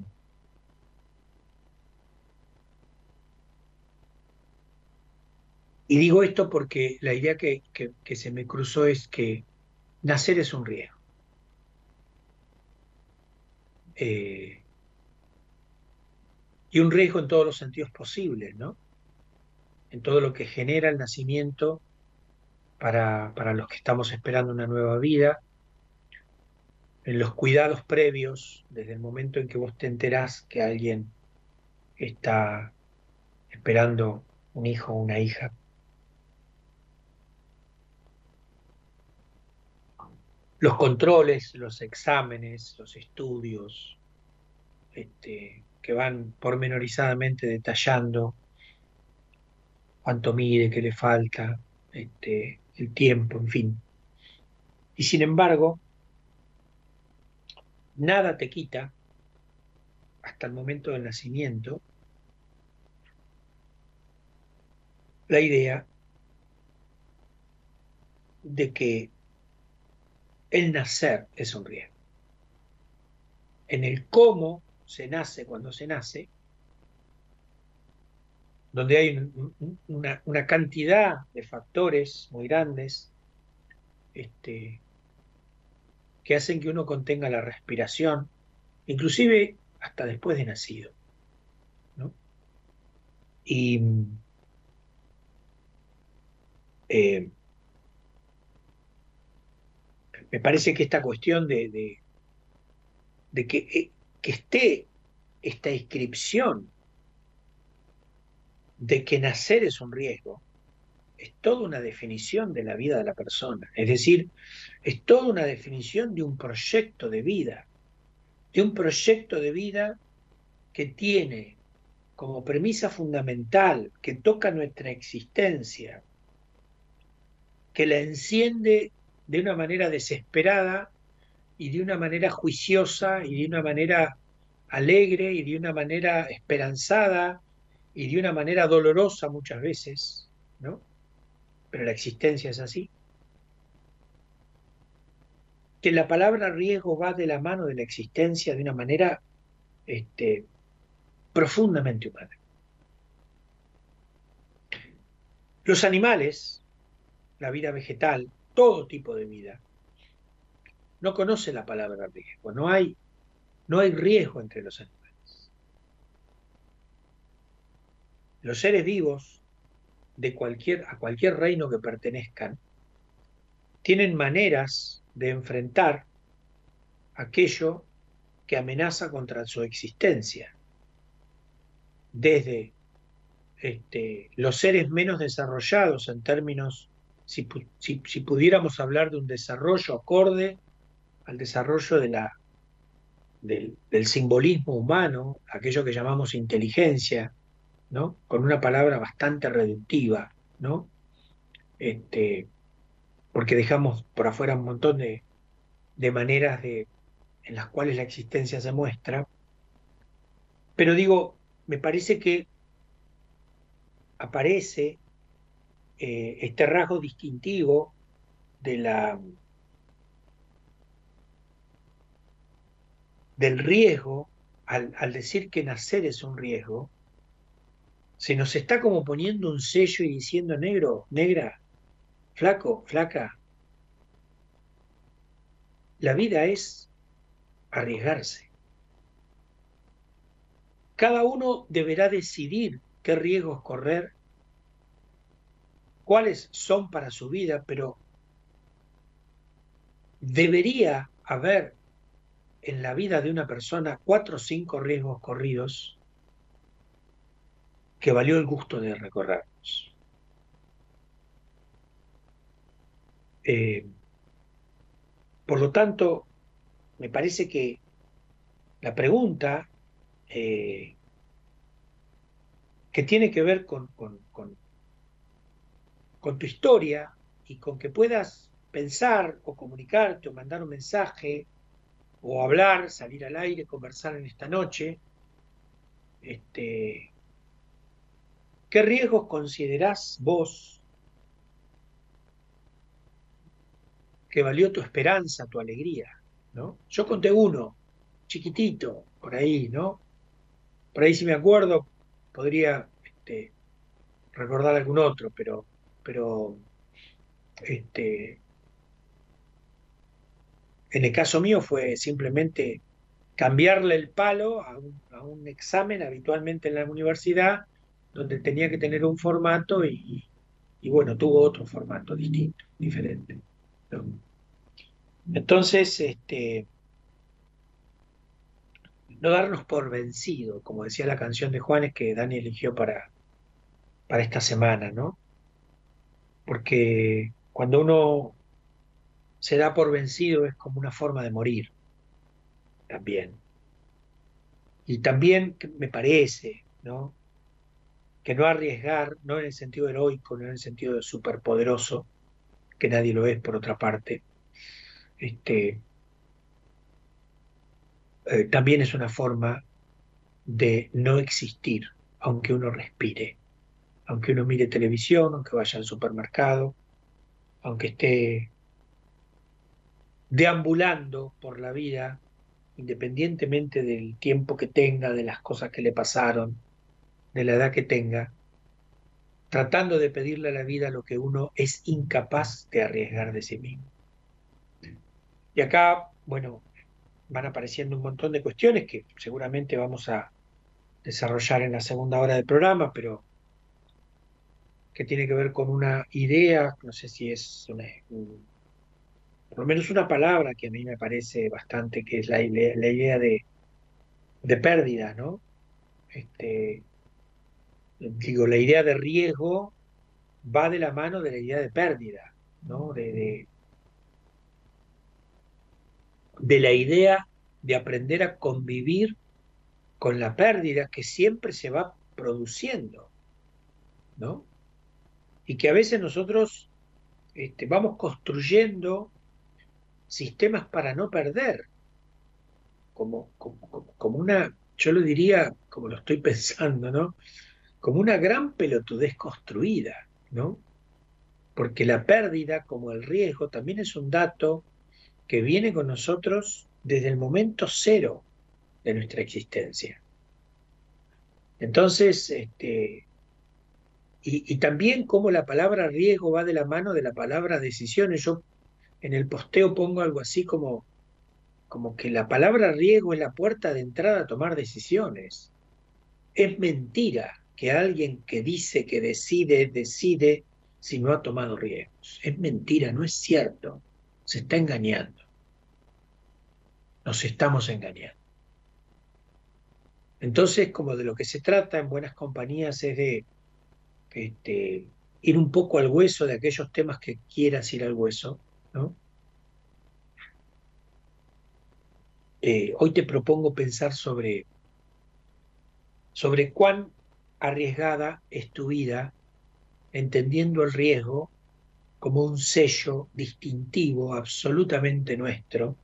Y digo esto porque la idea que, se me cruzó es que nacer es un riesgo. Eh, y un riesgo en todos los sentidos posibles, ¿no? En todo lo que genera el nacimiento para, para los que estamos esperando una nueva vida, en los cuidados previos, desde el momento en que vos te enterás que alguien está esperando un hijo o una hija. Los controles, los exámenes, los estudios, este, que van pormenorizadamente detallando cuánto mide, qué le falta, este, el tiempo, en fin. Y sin embargo, nada te quita, hasta el momento del nacimiento, la idea de que el nacer es un riesgo. En el cómo se nace cuando se nace, donde hay una, cantidad de factores muy grandes este, que hacen que uno contenga la respiración, inclusive hasta después de nacido. ¿no? Y eh, me parece que esta cuestión de, de, que, eh, que esté esta inscripción de que nacer es un riesgo, es toda una definición de la vida de la persona. Es decir, es toda una definición de un proyecto de vida, de un proyecto de vida que tiene como premisa fundamental, que toca nuestra existencia, que la enciende de una manera desesperada y de una manera juiciosa y de una manera alegre y de una manera esperanzada y de una manera dolorosa muchas veces, ¿no? Pero la existencia es así. Que la palabra riesgo va de la mano de la existencia de una manera este, profundamente humana. Los animales, la vida vegetal, todo tipo de vida, no conoce la palabra riesgo. No hay, no hay riesgo entre los animales. Los seres vivos de cualquier, a cualquier reino que pertenezcan tienen maneras de enfrentar aquello que amenaza contra su existencia. Desde este, los seres menos desarrollados en términos, si, si, pudiéramos hablar de un desarrollo acorde al desarrollo del, del simbolismo humano, aquello que llamamos inteligencia, ¿no? Con una palabra bastante reductiva, ¿no? Este, porque dejamos por afuera un montón de, de maneras de, en las cuales la existencia se muestra. Pero digo, me parece que aparece eh, este rasgo distintivo de la del riesgo al, al decir que nacer es un riesgo se nos está como poniendo un sello y diciendo negro, negra, flaco, flaca. La vida es arriesgarse. Cada uno deberá decidir qué riesgos correr, cuáles son para su vida, pero debería haber en la vida de una persona cuatro o cinco riesgos corridos que valió el gusto de recorrerlos. Eh, por lo tanto, me parece que la pregunta eh, que tiene que ver con, tu historia y con que puedas pensar o comunicarte o mandar un mensaje o hablar, salir al aire, conversar en esta noche, este, ¿qué riesgos considerás vos que valió tu esperanza, tu alegría? ¿no? Yo conté uno, chiquitito, por ahí, ¿no? Por ahí si me acuerdo, podría este, recordar algún otro, pero, pero este, en el caso mío fue simplemente cambiarle el palo a un, examen habitualmente en la universidad, donde tenía que tener un formato y, bueno, tuvo otro formato distinto, diferente. Entonces, este, no darnos por vencido, como decía la canción de Juanes que Dani eligió para, para esta semana, ¿no? Porque cuando uno se da por vencido es como una forma de morir también. Y también me parece, ¿no? Que no arriesgar, no en el sentido heroico, no en el sentido de superpoderoso, que nadie lo es por otra parte, este, eh, también es una forma de no existir, aunque uno respire, aunque uno mire televisión, aunque vaya al supermercado, aunque esté deambulando por la vida, independientemente del tiempo que tenga, de las cosas que le pasaron, de la edad que tenga, tratando de pedirle a la vida lo que uno es incapaz de arriesgar de sí mismo. Y acá, bueno, van apareciendo un montón de cuestiones que seguramente vamos a desarrollar en la segunda hora del programa, pero que tiene que ver con una idea, no sé si es por lo menos una palabra que a mí me parece bastante, que es la, la idea de, de, pérdida, ¿no? Este, digo, la idea de riesgo va de la mano de la idea de pérdida, ¿no? De, de la idea de aprender a convivir con la pérdida que siempre se va produciendo, ¿no? Y que a veces nosotros este, vamos construyendo sistemas para no perder, como, como, una, yo lo diría, como lo estoy pensando, ¿no? Como una gran pelotudez construida, ¿no? Porque la pérdida, como el riesgo, también es un dato que viene con nosotros desde el momento cero de nuestra existencia. Entonces, este, y, también como la palabra riesgo va de la mano de la palabra decisiones. Yo en el posteo pongo algo así como, como que la palabra riesgo es la puerta de entrada a tomar decisiones. Es mentira que alguien que dice que decide, decide si no ha tomado riesgos. Es mentira, no es cierto. Se está engañando. Nos estamos engañando. Entonces, como de lo que se trata en buenas compañías es de este, ir un poco al hueso de aquellos temas que quieras ir al hueso, eh, hoy te propongo pensar sobre, sobre cuán arriesgada es tu vida, entendiendo el riesgo como un sello distintivo absolutamente nuestro,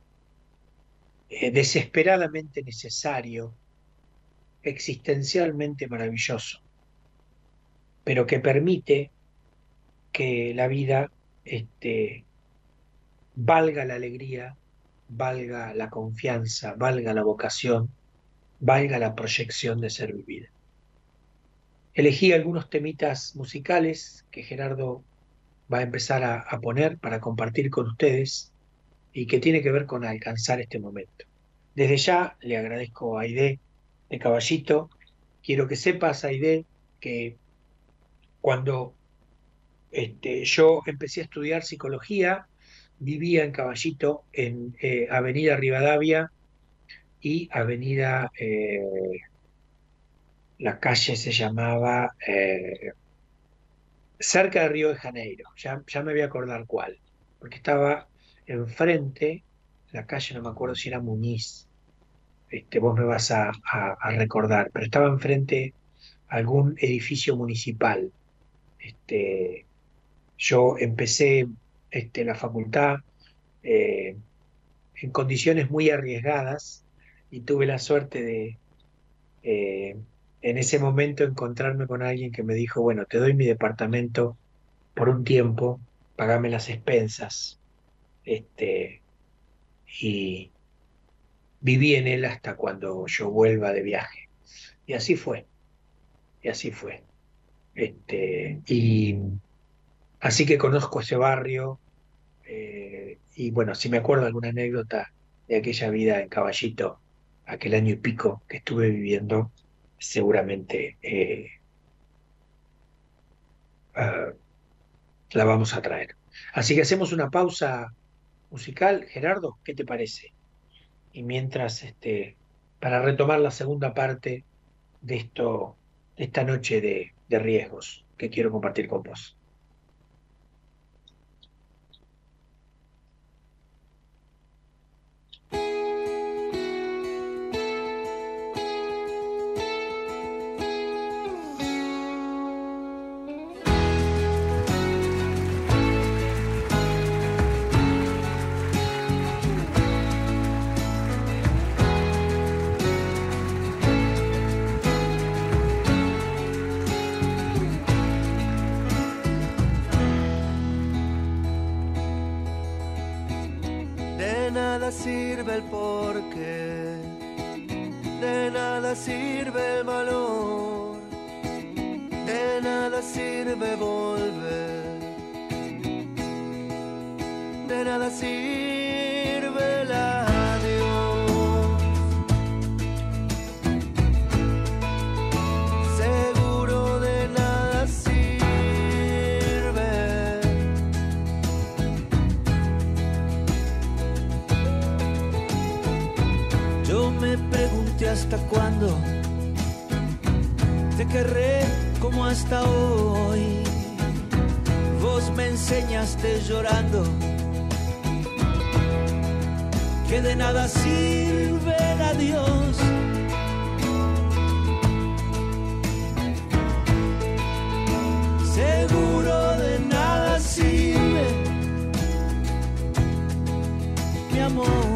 eh, desesperadamente necesario, existencialmente maravilloso, pero que permite que la vida este, valga la alegría, valga la confianza, valga la vocación, valga la proyección de ser vivida. Elegí algunos temitas musicales que Gerardo va a empezar a, poner para compartir con ustedes y que tiene que ver con alcanzar este momento. Desde ya le agradezco a Aide de Caballito. Quiero que sepas, Aide, que cuando este, yo empecé a estudiar psicología, vivía en Caballito, en eh, Avenida Rivadavia y Avenida, eh, la calle se llamaba eh, cerca de Río de Janeiro, ya, ya me voy a acordar cuál, porque estaba enfrente, la calle no me acuerdo si era Muñiz, este, vos me vas a, recordar, pero estaba enfrente algún edificio municipal. Este, yo empecé este, la facultad eh, en condiciones muy arriesgadas y tuve la suerte de eh, en ese momento encontrarme con alguien que me dijo, bueno, te doy mi departamento por un tiempo, pagame las expensas. Este, y viví en él hasta cuando yo vuelva de viaje. Y así fue. Y así fue. Este, y así que conozco ese barrio. Eh, y bueno, si me acuerdo alguna anécdota de aquella vida en Caballito, aquel año y pico que estuve viviendo, seguramente eh, ah, la vamos a traer. Así que hacemos una pausa musical. Gerardo, ¿qué te parece? Y mientras, este, para retomar la segunda parte de esto, de esta noche de, de riesgos que quiero compartir con vos. Sirve el porqué, de nada sirve el valor, de nada sirve volver, de nada sirve hasta cuándo te querré como hasta hoy. Vos me enseñaste llorando que de nada sirve a Dios. Seguro de nada sirve mi amor.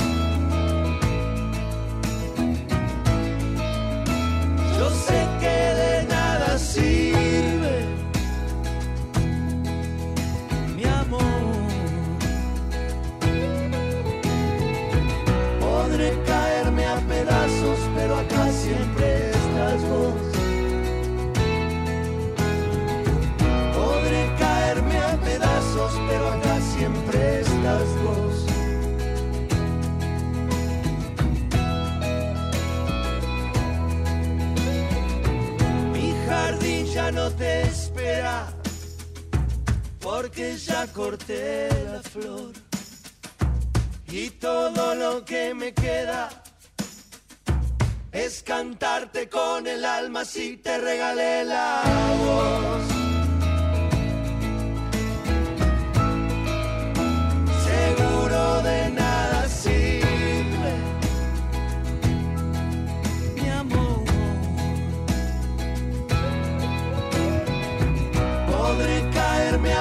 Espera, porque ya corté la flor. Y todo lo que me queda es cantarte con el alma si te regalé la voz.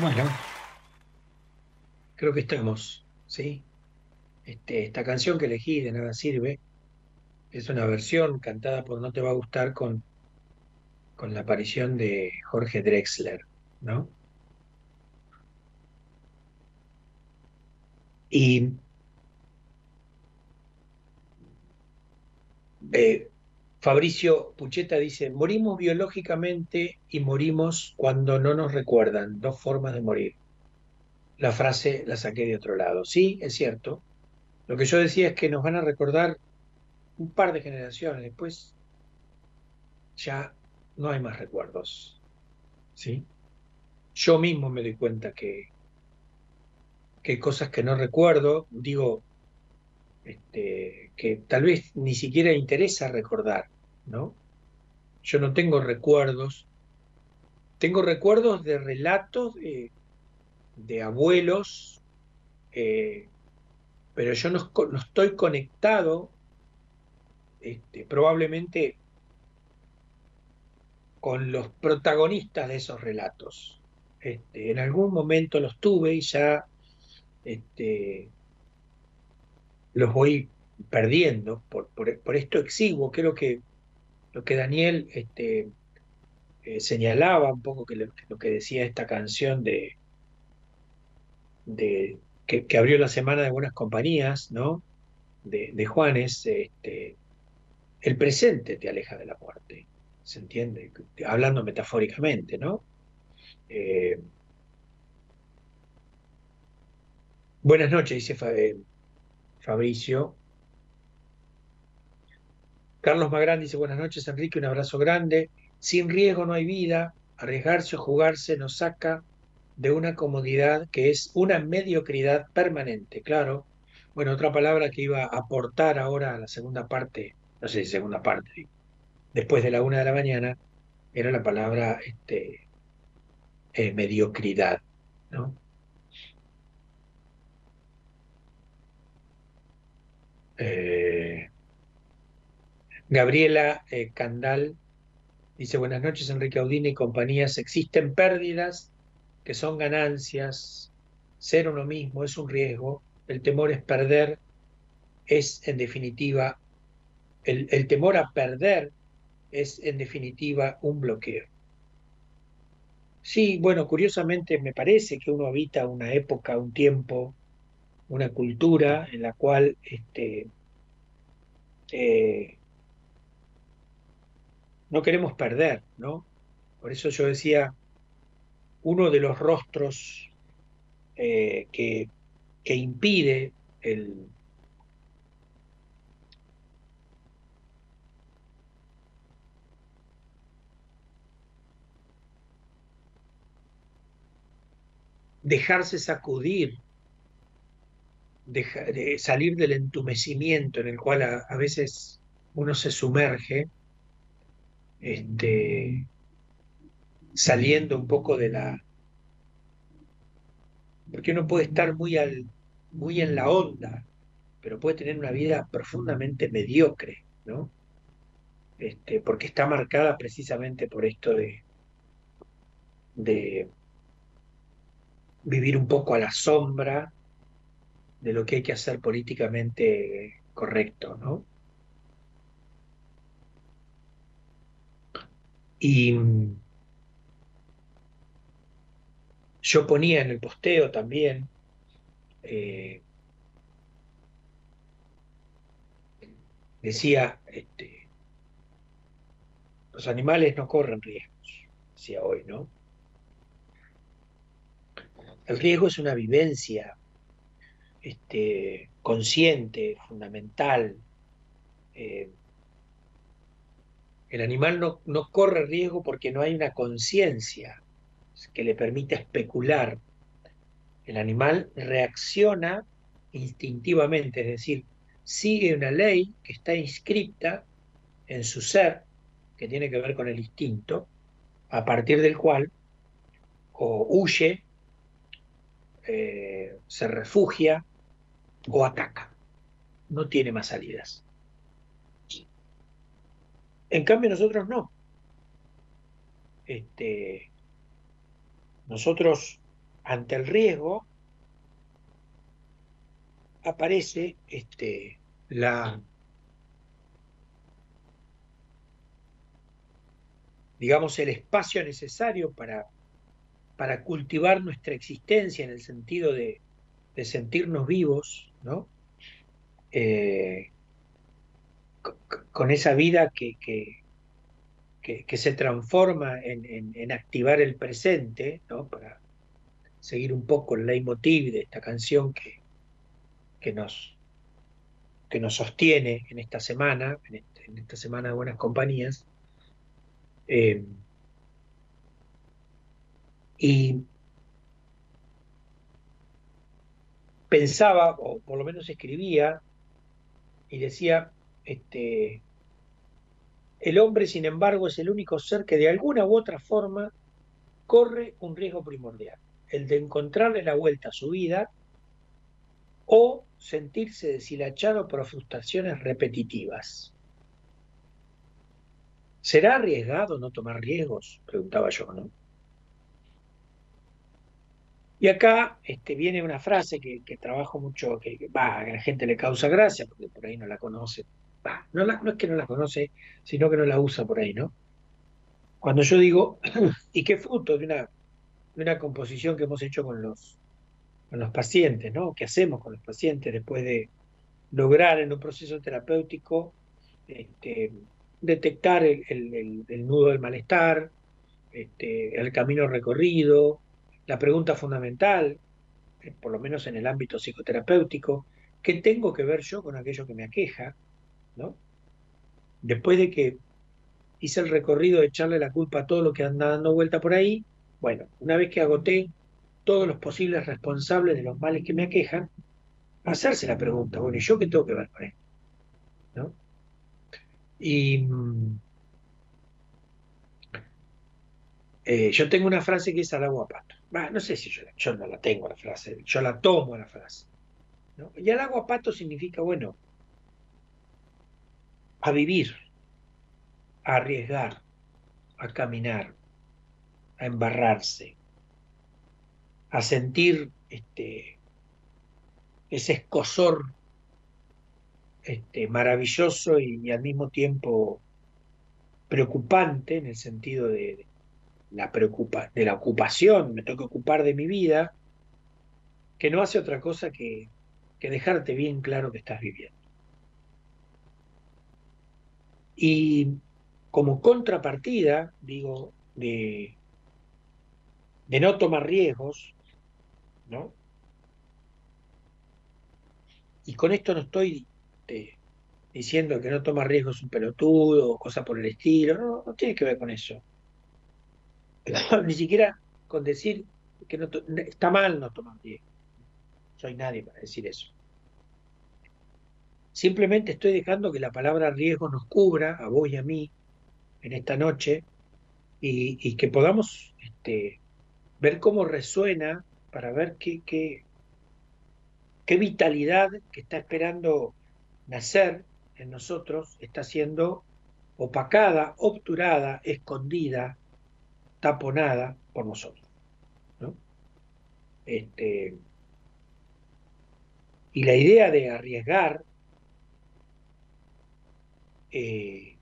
Bueno, creo que estamos, ¿sí? Este, esta canción que elegí, De Nada Sirve, es una versión cantada por No Te Va a Gustar con, con la aparición de Jorge Drexler, ¿no? Y eh, Fabricio Pucheta dice, morimos biológicamente y morimos cuando no nos recuerdan, dos formas de morir. La frase la saqué de otro lado. Sí, es cierto. Lo que yo decía es que nos van a recordar un par de generaciones, después ya no hay más recuerdos. ¿Sí? Yo mismo me doy cuenta que, que hay cosas que no recuerdo, digo, este, que tal vez ni siquiera interesa recordar, ¿no? Yo no tengo recuerdos, tengo recuerdos de relatos de, abuelos, eh, pero yo no, no, estoy conectado este, probablemente con los protagonistas de esos relatos. Este, en algún momento los tuve y ya este, los voy perdiendo por, por, por, esto exiguo. Creo que lo que Daniel este, eh, señalaba un poco que lo, que decía esta canción de, que, abrió la semana de buenas compañías, ¿no? De, de Juanes, este, el presente te aleja de la muerte, ¿se entiende? Hablando metafóricamente, ¿no? Eh, buenas noches, dice Fabricio. Carlos Magrán dice buenas noches, Enrique, un abrazo grande. Sin riesgo no hay vida, arriesgarse o jugarse nos saca de una comodidad que es una mediocridad permanente, claro. Bueno, otra palabra que iba a aportar ahora a la segunda parte, no sé si segunda parte, después de la una de la mañana, era la palabra este, eh, mediocridad, ¿no? Eh, Gabriela eh, Candal dice, buenas noches Enrique Audine y compañías, existen pérdidas que son ganancias, ser uno mismo es un riesgo, el temor es perder, es en definitiva, el, el temor a perder es en definitiva un bloqueo. Sí, bueno, curiosamente me parece que uno habita una época, un tiempo, una cultura en la cual este, eh, no queremos perder, ¿no? Por eso yo decía, uno de los rostros eh, que, que, impide el, dejarse sacudir, dejar, de salir del entumecimiento en el cual a veces uno se sumerge, este, saliendo un poco de la... Porque uno puede estar muy, al, muy en la onda, pero puede tener una vida profundamente mediocre, ¿no? Este, porque está marcada precisamente por esto de, de vivir un poco a la sombra de lo que hay que hacer políticamente correcto, ¿no? Y yo ponía en el posteo también eh, decía este, los animales no corren riesgos, decía hoy, ¿no? El riesgo es una vivencia este, consciente, fundamental. Eh, el animal no, corre riesgo porque no hay una conciencia que le permita especular El animal reacciona instintivamente, es decir, sigue una ley que está inscripta en su ser, que tiene que ver con el instinto, a partir del cual o huye, eh, se refugia o ataca. No tiene más salidas. En cambio nosotros no. Este, nosotros ante el riesgo aparece este, la, digamos, el espacio necesario para, para cultivar nuestra existencia en el sentido de, sentirnos vivos, ¿no? Eh, con esa vida que, que, se transforma en, activar el presente, ¿no? Para seguir un poco el leitmotiv de esta canción que, que, nos, que nos sostiene en esta semana, en, este, esta semana de buenas compañías. Eh, y pensaba, o por lo menos escribía, y decía, este, el hombre, sin embargo, es el único ser que de alguna u otra forma corre un riesgo primordial, el de encontrarle la vuelta a su vida o sentirse deshilachado por frustraciones repetitivas. ¿Será arriesgado no tomar riesgos? Preguntaba yo. Y acá este, viene una frase que, trabajo mucho, que, a la gente le causa gracia, porque por ahí no la conoce. No, es que no la conoce, sino que no la usa por ahí, ¿no? Cuando yo digo, y qué fruto de una, de una composición que hemos hecho con los, con los pacientes, ¿no? ¿Qué hacemos con los pacientes después de lograr en un proceso terapéutico este, detectar el, nudo del malestar, este, el camino recorrido, la pregunta fundamental, eh, por lo menos en el ámbito psicoterapéutico, ¿qué tengo que ver yo con aquello que me aqueja? ¿No? Después de que hice el recorrido de echarle la culpa a todo lo que anda dando vuelta por ahí, bueno, una vez que agoté todos los posibles responsables de los males que me aquejan, hacerse la pregunta, bueno, ¿y yo qué tengo que ver con esto? ¿No? Y mm, eh, yo tengo una frase que es al agua pato. no sé si yo, no la tengo la frase, yo la tomo la frase. Y al agua pato significa, bueno, a vivir, a arriesgar, a caminar, a embarrarse, a sentir este, ese escosor este, maravilloso y, al mismo tiempo preocupante en el sentido de, la preocupa, de la ocupación, me tengo que ocupar de mi vida, que no hace otra cosa que, que dejarte bien claro que estás viviendo. Y como contrapartida, digo, de, de no tomar riesgos, ¿no? Y con esto no estoy eh, diciendo que no toma riesgos es un pelotudo o cosa por el estilo, no, tiene que ver con eso. Ni siquiera con decir que no está mal no tomar riesgos. Soy nadie para decir eso. Simplemente estoy dejando que la palabra riesgo nos cubra, a vos y a mí, en esta noche, y, que podamos este, ver cómo resuena para ver qué, qué, qué vitalidad que está esperando nacer en nosotros está siendo opacada, obturada, escondida, taponada por nosotros. Este, y la idea de arriesgar eh,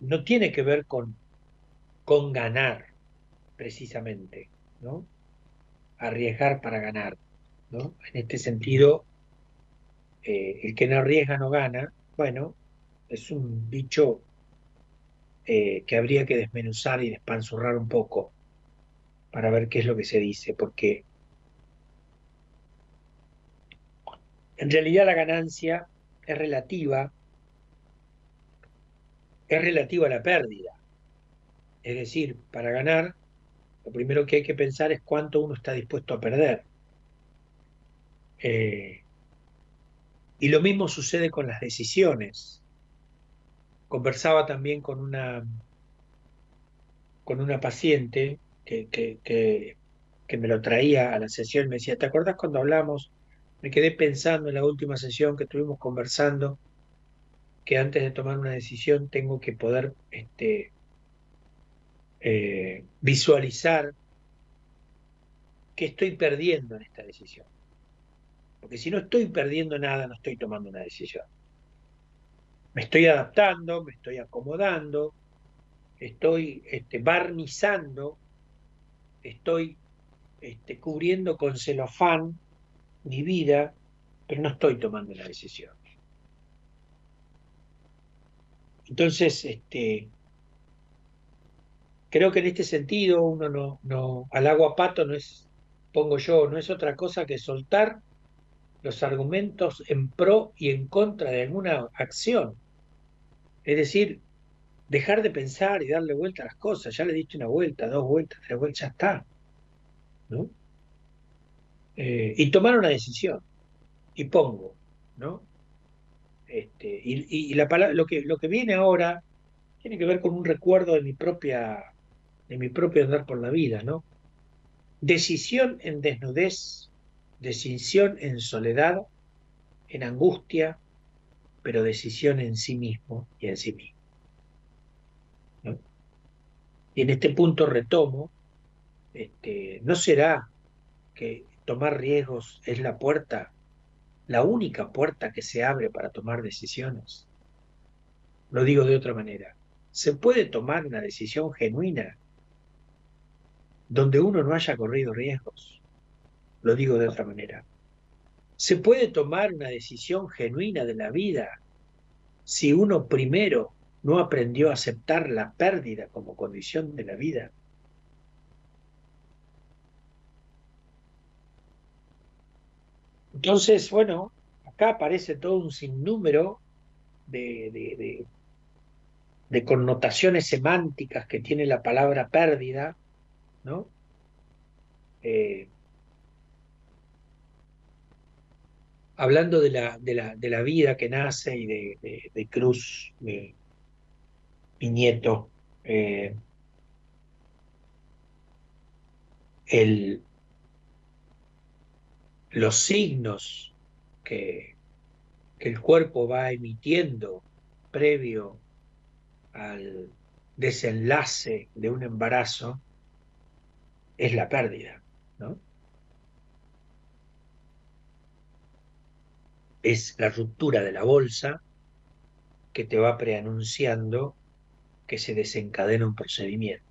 no tiene que ver con, con ganar, precisamente, ¿no? Arriesgar para ganar, ¿no? En este sentido, eh, el que no arriesga no gana, bueno, es un dicho eh, que habría que desmenuzar y despanzurrar un poco para ver qué es lo que se dice, porque en realidad la ganancia es relativa, es relativa a la pérdida. Es decir, para ganar lo primero que hay que pensar es cuánto uno está dispuesto a perder. Eh, y lo mismo sucede con las decisiones. Conversaba también con una, con una paciente que, que, que, me lo traía a la sesión. Me decía, ¿te acordás cuando hablamos? Me quedé pensando en la última sesión que estuvimos conversando, que antes de tomar una decisión tengo que poder este, eh, visualizar qué estoy perdiendo en esta decisión. Porque si no estoy perdiendo nada, no estoy tomando una decisión. Me estoy adaptando, me estoy acomodando, estoy este, barnizando, estoy este, cubriendo con celofán mi vida, pero no estoy tomando una decisión. Entonces, este, creo que en este sentido uno no, no, al agua pato no es, pongo yo, no es otra cosa que soltar los argumentos en pro y en contra de alguna acción. Es decir, dejar de pensar y darle vuelta a las cosas. Ya le diste una vuelta, dos vueltas, tres vueltas, ya está. ¿no? Eh, y tomar una decisión. Y pongo, ¿no? Este, y, la lo que lo que viene ahora tiene que ver con un recuerdo de mi propia de mi propio andar por la vida, ¿no? Decisión en desnudez, decisión en soledad, en angustia, pero decisión en sí mismo y en sí mismo. Y en este punto retomo, este, ¿no será que tomar riesgos es la puerta, la única puerta que se abre para tomar decisiones? Lo digo de otra manera. ¿Se puede tomar una decisión genuina donde uno no haya corrido riesgos? Lo digo de otra manera. ¿Se puede tomar una decisión genuina de la vida si uno primero no aprendió a aceptar la pérdida como condición de la vida? Entonces, bueno, acá aparece todo un sinnúmero de, de, connotaciones semánticas que tiene la palabra pérdida, ¿no? Eh, hablando de la, de la, de la vida que nace y de, Cruz, mi, nieto, eh, el, los signos que, el cuerpo va emitiendo previo al desenlace de un embarazo es la pérdida, ¿no? es la ruptura de la bolsa que te va preanunciando que se desencadena un procedimiento,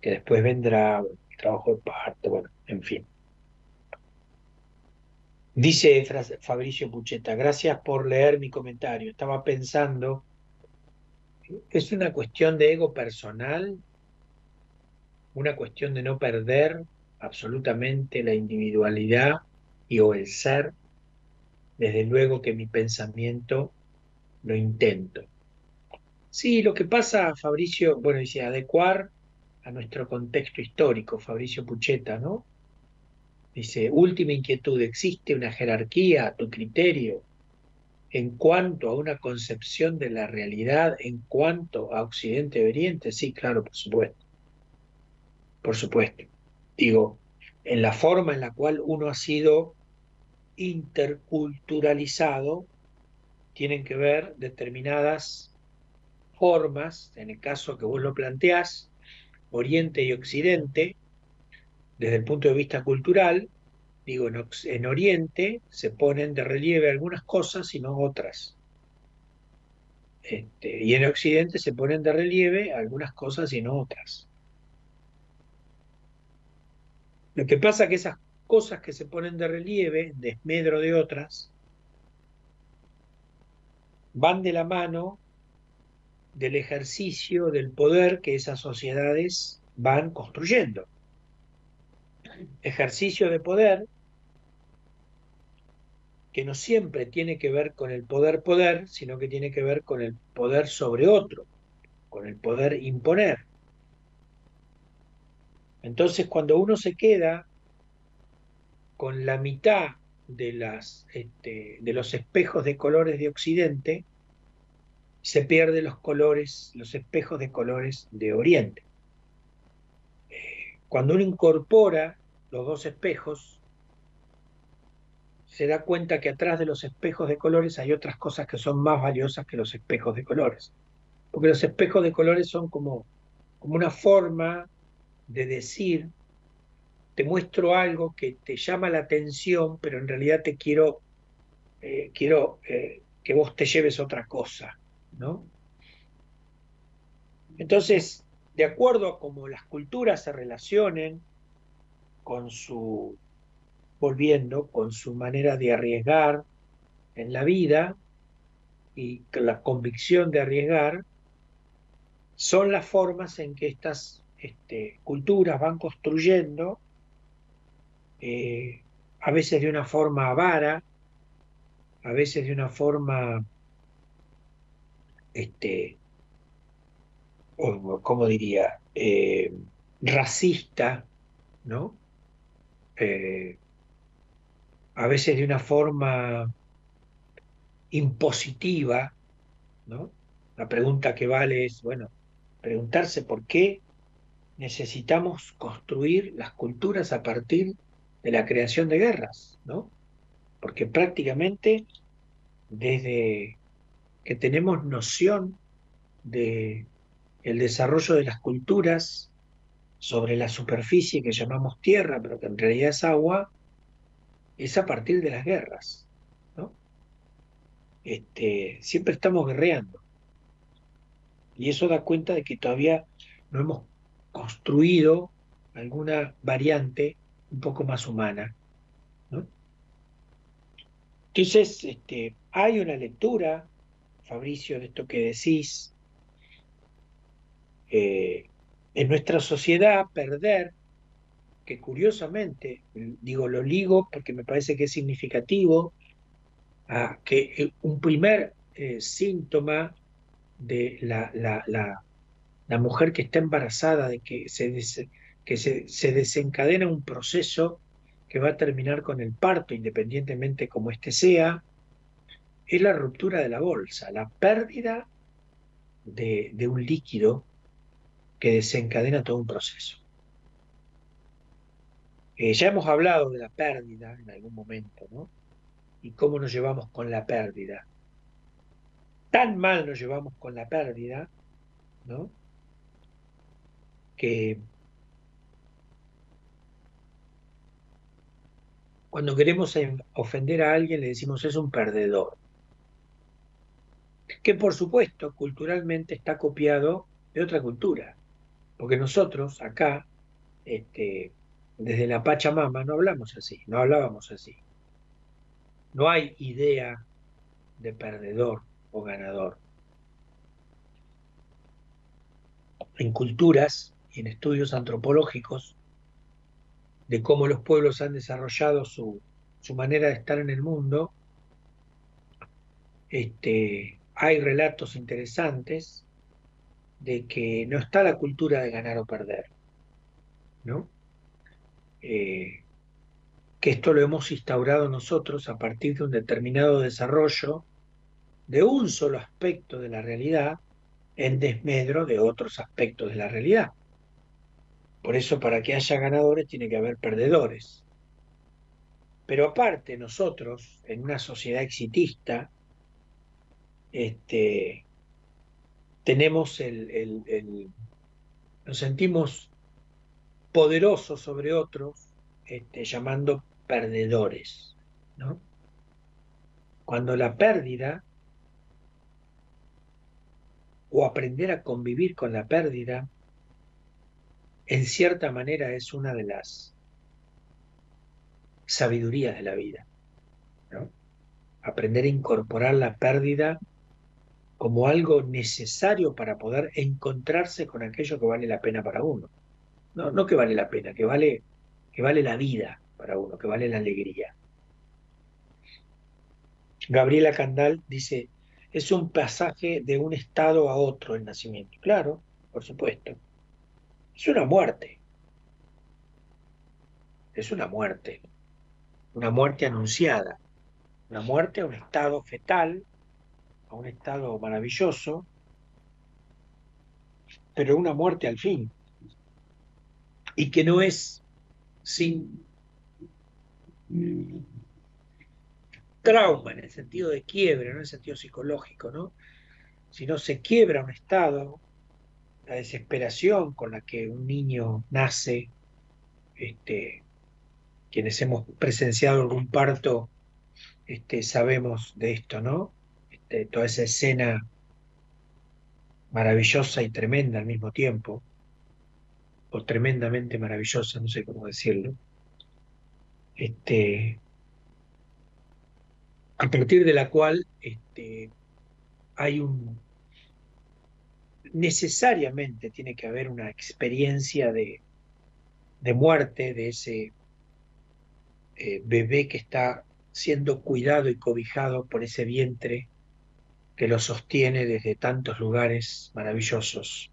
que después vendrá el trabajo de parto, bueno, en fin. Dice Fabricio Pucheta, gracias por leer mi comentario. Estaba pensando, es una cuestión de ego personal, una cuestión de no perder absolutamente la individualidad y o el ser desde luego que mi pensamiento lo intento. Sí, lo que pasa, Fabricio, bueno, dice, adecuar a nuestro contexto histórico, Fabricio Pucheta, ¿no? Dice, última inquietud, ¿existe una jerarquía a tu criterio en cuanto a una concepción de la realidad, en cuanto a Occidente y Oriente? Sí, claro, por supuesto. Por supuesto. Digo, en la forma en la cual uno ha sido interculturalizado tienen que ver determinadas formas, en el caso que vos lo planteás, Oriente y Occidente, desde el punto de vista cultural, digo, en, Oriente se ponen de relieve algunas cosas y no otras. Este, y en Occidente se ponen de relieve algunas cosas y no otras. Lo que pasa es que esas cosas que se ponen de relieve, desmedro de otras, van de la mano del ejercicio del poder que esas sociedades van construyendo. Ejercicio de poder que no siempre tiene que ver con el poder poder, sino que tiene que ver con el poder sobre otro, con el poder imponer. Entonces, cuando uno se queda con la mitad de, las, este, de los espejos de colores de Occidente, se pierden los colores, los espejos de colores de Oriente. Cuando uno incorpora los dos espejos, se da cuenta que atrás de los espejos de colores hay otras cosas que son más valiosas que los espejos de colores. Porque los espejos de colores son como, como una forma de decir, te muestro algo que te llama la atención, pero en realidad te quiero, eh, quiero eh, que vos te lleves otra cosa, ¿no? Entonces, de acuerdo a cómo las culturas se relacionen con su, volviendo, con su manera de arriesgar en la vida y la convicción de arriesgar, son las formas en que estas este, culturas van construyendo, eh, a veces de una forma avara, a veces de una forma, este, como diría, eh, racista, ¿no? Eh, a veces de una forma impositiva, ¿no? La pregunta que vale es, bueno, preguntarse por qué necesitamos construir las culturas a partir de la creación de guerras, ¿no? Porque prácticamente desde que tenemos noción de el desarrollo de las culturas sobre la superficie que llamamos tierra, pero que en realidad es agua, es a partir de las guerras, ¿no? Este, siempre estamos guerreando. Y eso da cuenta de que todavía no hemos construido alguna variante un poco más humana. ¿no? Entonces, este, hay una lectura, Fabricio, de esto que decís. Eh, en nuestra sociedad, perder, que curiosamente, digo, lo ligo porque me parece que es significativo, que un primer eh, síntoma de la, la, la, mujer que está embarazada, de que, se, que se, se, desencadena un proceso que va a terminar con el parto, independientemente como éste sea, es la ruptura de la bolsa, la pérdida de, de un líquido que desencadena todo un proceso. Eh, ya hemos hablado de la pérdida en algún momento, ¿no? Y cómo nos llevamos con la pérdida tan mal nos llevamos con la pérdida, ¿no? Que cuando queremos ofender a alguien le decimos es un perdedor. Que por supuesto culturalmente está copiado de otra cultura. Porque nosotros acá, este, desde la Pachamama, no hablamos así, no hablábamos así. No hay idea de perdedor, o ganador. En culturas y en estudios antropológicos de cómo los pueblos han desarrollado su, manera de estar en el mundo, este, hay relatos interesantes de que no está la cultura de ganar o perder, ¿no? Eh, que esto lo hemos instaurado nosotros a partir de un determinado desarrollo de un solo aspecto de la realidad en desmedro de otros aspectos de la realidad. Por eso para que haya ganadores tiene que haber perdedores. Pero aparte nosotros, en una sociedad exitista, este, tenemos el, el, nos sentimos poderosos sobre otros, este, llamando perdedores. ¿no? Cuando la pérdida o aprender a convivir con la pérdida, en cierta manera es una de las sabidurías de la vida. Aprender a incorporar la pérdida como algo necesario para poder encontrarse con aquello que vale la pena para uno. No, no que vale la pena, que vale, que vale la vida para uno, que vale la alegría. Gabriela Candal dice, es un pasaje de un estado a otro el nacimiento. Claro, por supuesto. Es una muerte. es una muerte, una muerte anunciada, una muerte a un estado fetal, a un estado maravilloso, pero una muerte al fin, y que no es sin trauma en el sentido de quiebre, no en el sentido psicológico, ¿no? Sino se quiebra un estado, la desesperación con la que un niño nace, este, quienes hemos presenciado algún parto, este, sabemos de esto, ¿no? Este, toda esa escena maravillosa y tremenda al mismo tiempo, o tremendamente maravillosa, no sé cómo decirlo, este, a partir de la cual este, hay un necesariamente tiene que haber una experiencia de, de muerte de ese eh, bebé que está siendo cuidado y cobijado por ese vientre que lo sostiene desde tantos lugares maravillosos.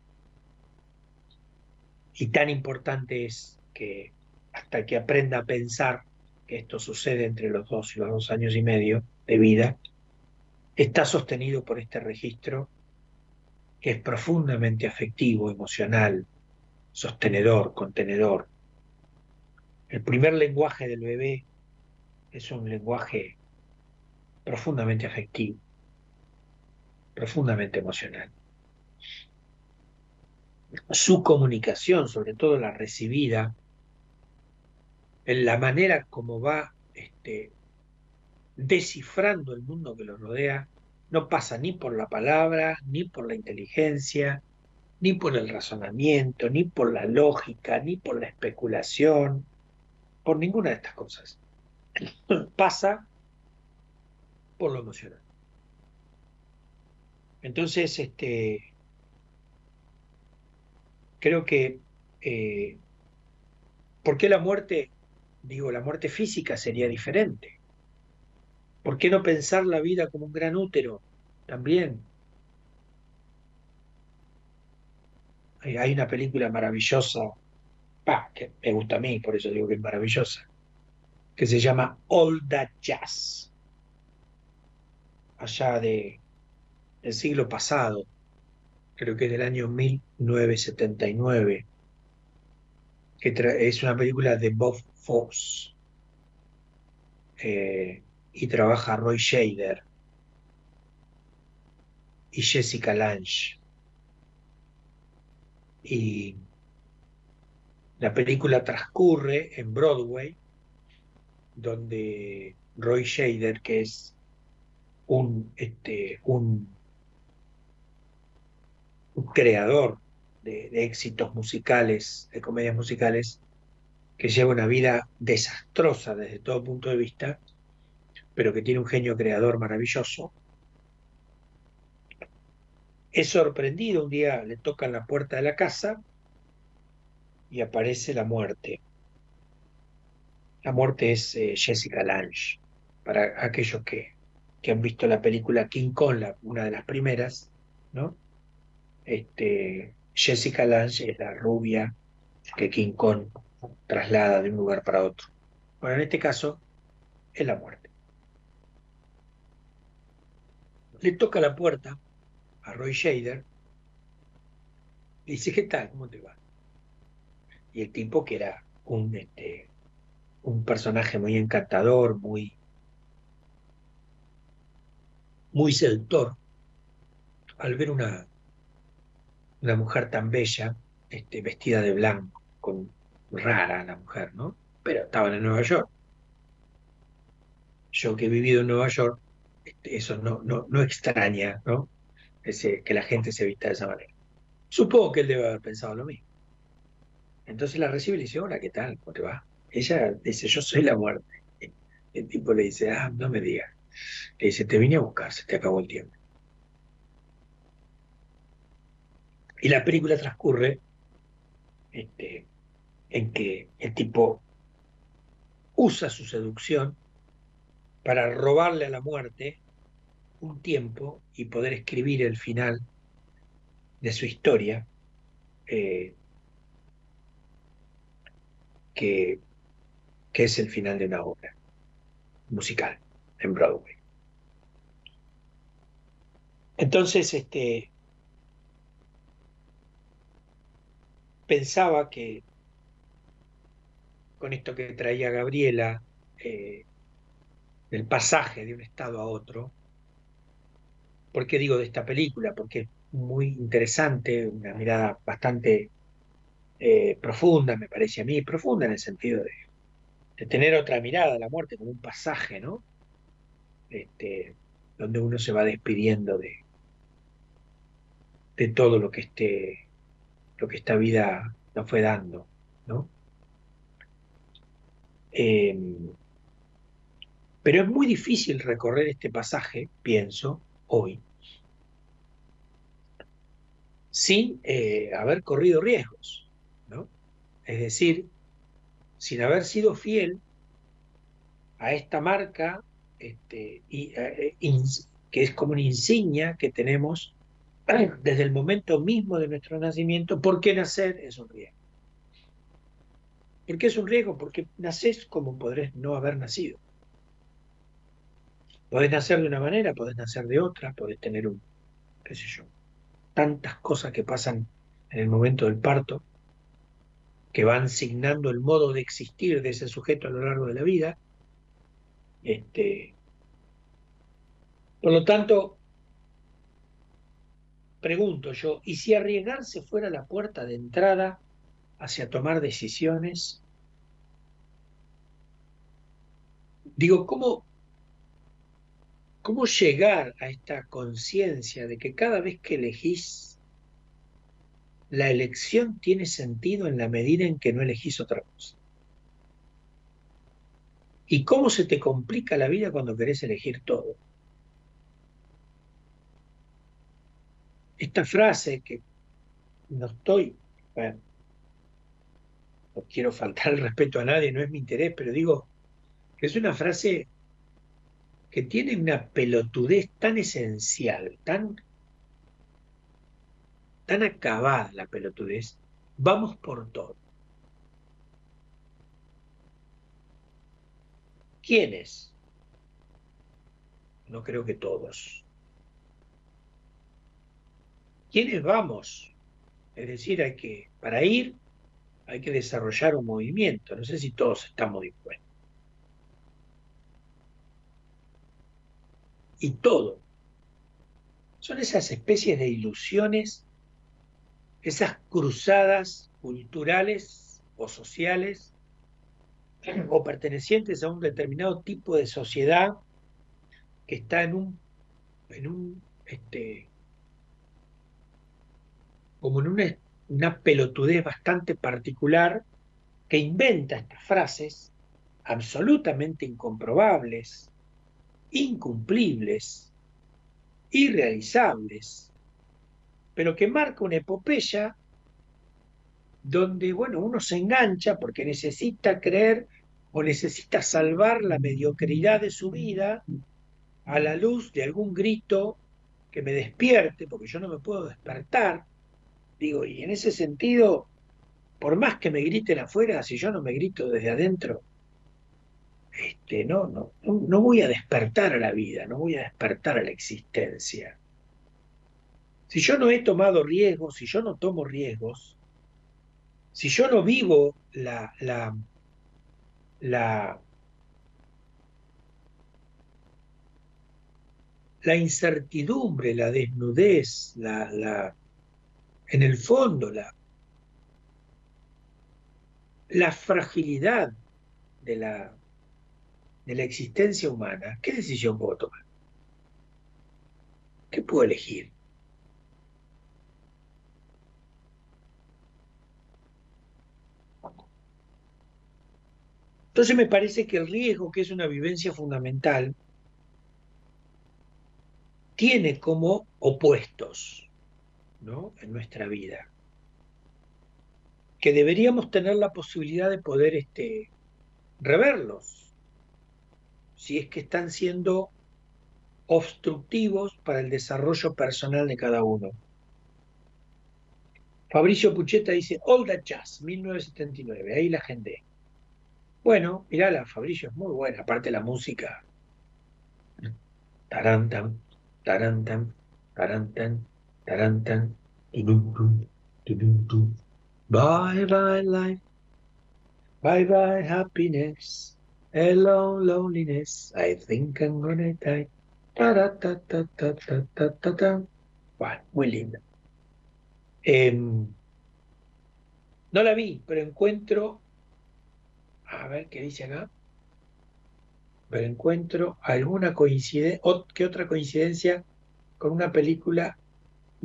Y tan importante es que hasta que aprenda a pensar que esto sucede entre los dos y los dos años y medio de vida, está sostenido por este registro que es profundamente afectivo, emocional, sostenedor, contenedor. El primer lenguaje del bebé es un lenguaje profundamente afectivo profundamente emocional. Su comunicación, sobre todo la recibida, en la manera como va este, descifrando el mundo que lo rodea, no pasa ni por la palabra, ni por la inteligencia, ni por el razonamiento, ni por la lógica, ni por la especulación, por ninguna de estas cosas. Pasa por lo emocional. Entonces, este, creo que, eh, ¿por qué la muerte, digo, la muerte física sería diferente? ¿Por qué no pensar la vida como un gran útero también? Hay una película maravillosa, que me gusta a mí, por eso digo que es maravillosa, que se llama All That Jazz, allá de el siglo pasado, creo que es del año 1979, que es una película de Bob Fosse eh, y trabaja Roy Shader y Jessica Lange. Y la película transcurre en Broadway, donde Roy Shader, que es un, este, un un creador de, éxitos musicales, de comedias musicales, que lleva una vida desastrosa desde todo punto de vista, pero que tiene un genio creador maravilloso. Es sorprendido, un día le tocan la puerta de la casa y aparece la muerte. La muerte es eh, Jessica Lange, para aquellos que, que, han visto la película King Kong, una de las primeras, ¿no? Este, Jessica Lange es la rubia que King Kong traslada de un lugar para otro. Bueno, en este caso es la muerte. Le toca la puerta a Roy Shader y dice, ¿qué tal? ¿Cómo te va? Y el tipo que era un, este, un personaje muy encantador, muy, muy seductor, al ver una, una mujer tan bella, este, vestida de blanco, con rara la mujer, ¿no? Pero estaban en Nueva York. Yo que he vivido en Nueva York, este, eso no, extraña, ¿no? Que la gente se vista de esa manera. Supongo que él debe haber pensado lo mismo. Entonces la recibe y le dice, hola, ¿qué tal? ¿Cómo te va? Ella dice, yo soy la muerte. El tipo le dice, ah, no me digas. Le dice, te vine a buscar, se te acabó el tiempo. Y la película transcurre este, en que el tipo usa su seducción para robarle a la muerte un tiempo y poder escribir el final de su historia, eh, que que es el final de una obra musical en Broadway. Entonces, este, pensaba que con esto que traía Gabriela, eh, del pasaje de un estado a otro, ¿por qué digo de esta película? Porque es muy interesante, una mirada bastante eh, profunda, me parece a mí, profunda en el sentido de, de, tener otra mirada a la muerte como un pasaje, ¿no? Este, donde uno se va despidiendo de, de todo lo que esté, lo que esta vida nos fue dando, ¿no? Em, pero es muy difícil recorrer este pasaje, pienso, hoy, sin eh, haber corrido riesgos, ¿no? Es decir, sin haber sido fiel a esta marca este, y, eh, que es como una insignia que tenemos desde el momento mismo de nuestro nacimiento, porque nacer es un riesgo. ¿Por qué es un riesgo? Porque naces como podrés no haber nacido. Podés nacer de una manera, podés nacer de otra, podés tener un, qué sé yo, tantas cosas que pasan en el momento del parto, que van signando el modo de existir de ese sujeto a lo largo de la vida. Este, por lo tanto, pregunto yo, ¿y si arriesgarse fuera la puerta de entrada hacia tomar decisiones. Digo, ¿cómo, cómo llegar a esta conciencia de que cada vez que elegís, la elección tiene sentido en la medida en que no elegís otra cosa? ¿Y cómo se te complica la vida cuando querés elegir todo? Esta frase que no estoy, bueno, no quiero faltar el respeto a nadie, no es mi interés, pero digo que es una frase que tiene una pelotudez tan esencial, tan, tan acabada la pelotudez, vamos por todo. ¿Quiénes? No creo que todos. ¿Quiénes vamos? Es decir, hay que, para ir, hay que desarrollar un movimiento. No sé si todos estamos dispuestos. Y todo. Son esas especies de ilusiones, esas cruzadas culturales o sociales o pertenecientes a un determinado tipo de sociedad que está en un, en un este, como en un una pelotudez bastante particular que inventa estas frases absolutamente incomprobables, incumplibles, irrealizables, pero que marca una epopeya donde, bueno, uno se engancha porque necesita creer o necesita salvar la mediocridad de su vida a la luz de algún grito que me despierte, porque yo no me puedo despertar, Digo, y en ese sentido, por más que me griten afuera, si yo no me grito desde adentro, este, no, no, no voy a despertar a la vida, no voy a despertar a la existencia. Si yo no he tomado riesgos, si yo no tomo riesgos, si yo no vivo la, la, la, la incertidumbre, la desnudez, la, la, en el fondo la, fragilidad de la, de la existencia humana, ¿qué decisión puedo tomar? ¿Qué puedo elegir? Entonces me parece que el riesgo, que es una vivencia fundamental, tiene como opuestos en nuestra vida. Que deberíamos tener la posibilidad de poder este, reverlos, si es que están siendo obstructivos para el desarrollo personal de cada uno. Fabricio Pucheta dice All That Jazz, 1979, ahí la gente. Bueno, la Fabricio, es muy buena, aparte la música. Tarantan, tarantan, tarantan, tarantan, Bye bye life, bye bye happiness, hello loneliness, I think I'm gonna die. Bueno, muy linda. Em, no la vi, pero encuentro a ver qué dice acá. Pero encuentro alguna coincidencia, ¿qué otra coincidencia con una película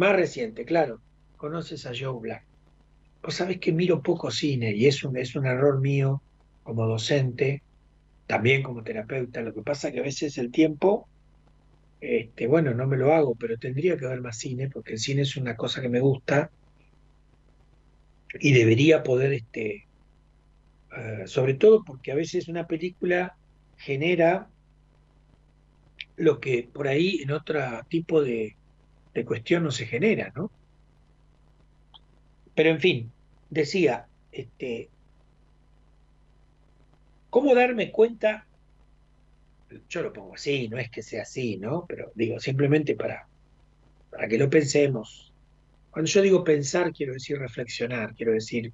más reciente? Claro, conoces a Joe Black. Vos sabés que miro poco cine y es un, es un error mío como docente, también como terapeuta. Lo que pasa es que a veces el tiempo, este, bueno, no me lo hago, pero tendría que ver más cine porque el cine es una cosa que me gusta y debería poder este, eh, sobre todo porque a veces una película genera lo que por ahí en otro tipo de, cuestión no se genera, ¿no? Pero en fin, decía, este, ¿cómo darme cuenta? Yo lo pongo así, no es que sea así, ¿no? Pero digo, simplemente para, para que lo pensemos. Cuando yo digo pensar, quiero decir reflexionar, quiero decir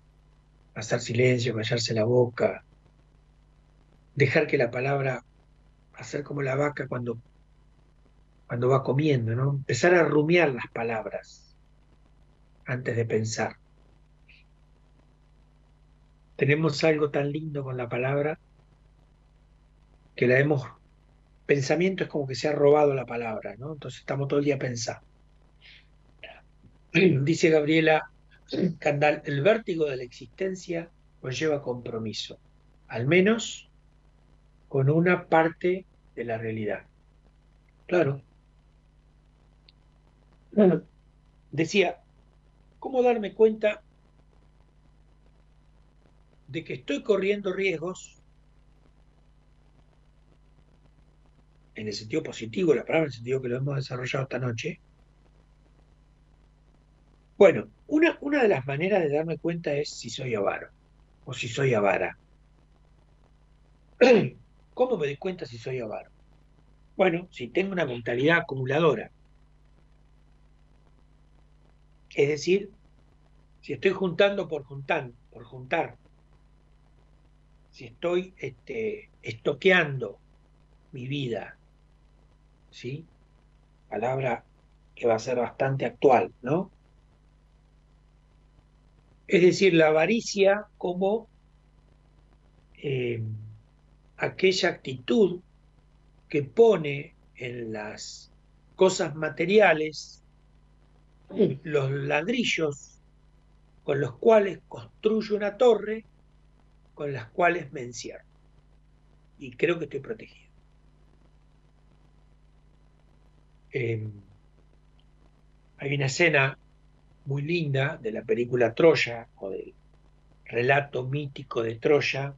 hacer silencio, callarse la boca, dejar que la palabra, hacer como la vaca cuando, cuando va comiendo, ¿no? Empezar a rumiar las palabras antes de pensar. Tenemos algo tan lindo con la palabra que la hemos... Pensamiento es como que se ha robado la palabra, ¿no? Entonces estamos todo el día pensando. Dice Gabriela, Candal, el vértigo de la existencia conlleva compromiso, al menos con una parte de la realidad. Claro. Decía, ¿cómo darme cuenta de que estoy corriendo riesgos en el sentido positivo la palabra, en el sentido que lo hemos desarrollado esta noche, bueno, una, una de las maneras de darme cuenta es si soy avaro o si soy avara. ¿Cómo me doy cuenta si soy avaro? Bueno, si tengo una mentalidad acumuladora. Es decir, si estoy juntando por juntar, por juntar, si estoy este, estoqueando mi vida, ¿sí? Palabra que va a ser bastante actual, ¿no? Es decir, la avaricia como eh, aquella actitud que pone en las cosas materiales los ladrillos con los cuales construyo una torre, con las cuales me encierro. Y creo que estoy protegido. Eh, hay una escena muy linda de la película Troya o del relato mítico de Troya,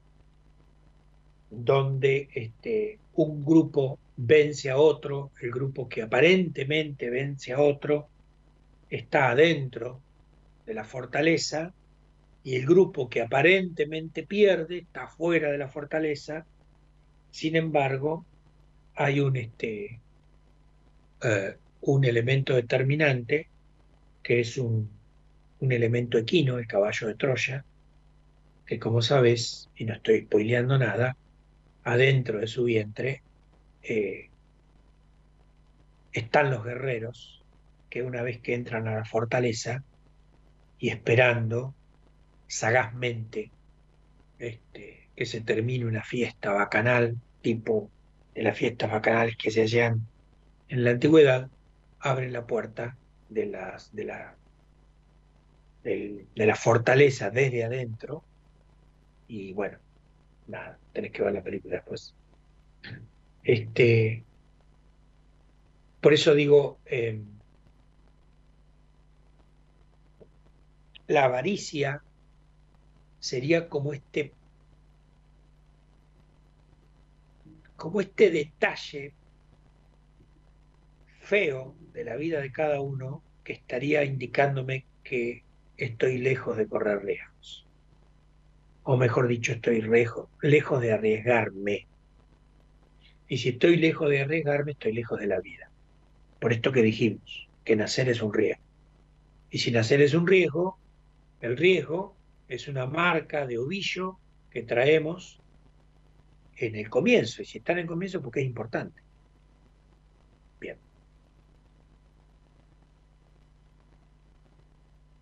donde este, un grupo vence a otro, el grupo que aparentemente vence a otro está adentro de la fortaleza y el grupo que aparentemente pierde está fuera de la fortaleza. Sin embargo, hay un, este, eh, un elemento determinante que es un, elemento equino, el caballo de Troya, que como sabes, y no estoy spoileando nada, adentro de su vientre eh, están los guerreros que una vez que entran a la fortaleza y esperando sagazmente este, que se termine una fiesta bacanal, tipo de las fiestas bacanales que se hallan en la antigüedad, abren la puerta de, las, de, la, de, la fortaleza desde adentro. Y bueno, nada, tenés que ver la película después. Este, por eso digo, em, la avaricia sería como este como este detalle feo de la vida de cada uno que estaría indicándome que estoy lejos de correr lejos. o mejor dicho, estoy lejos, lejos de arriesgarme. Y si estoy lejos de arriesgarme, estoy lejos de la vida. Por esto que dijimos, que nacer es un riesgo. Y si nacer es un riesgo, el riesgo es una marca de ovillo que traemos en el comienzo. Y si está en el comienzo, porque es importante. Bien.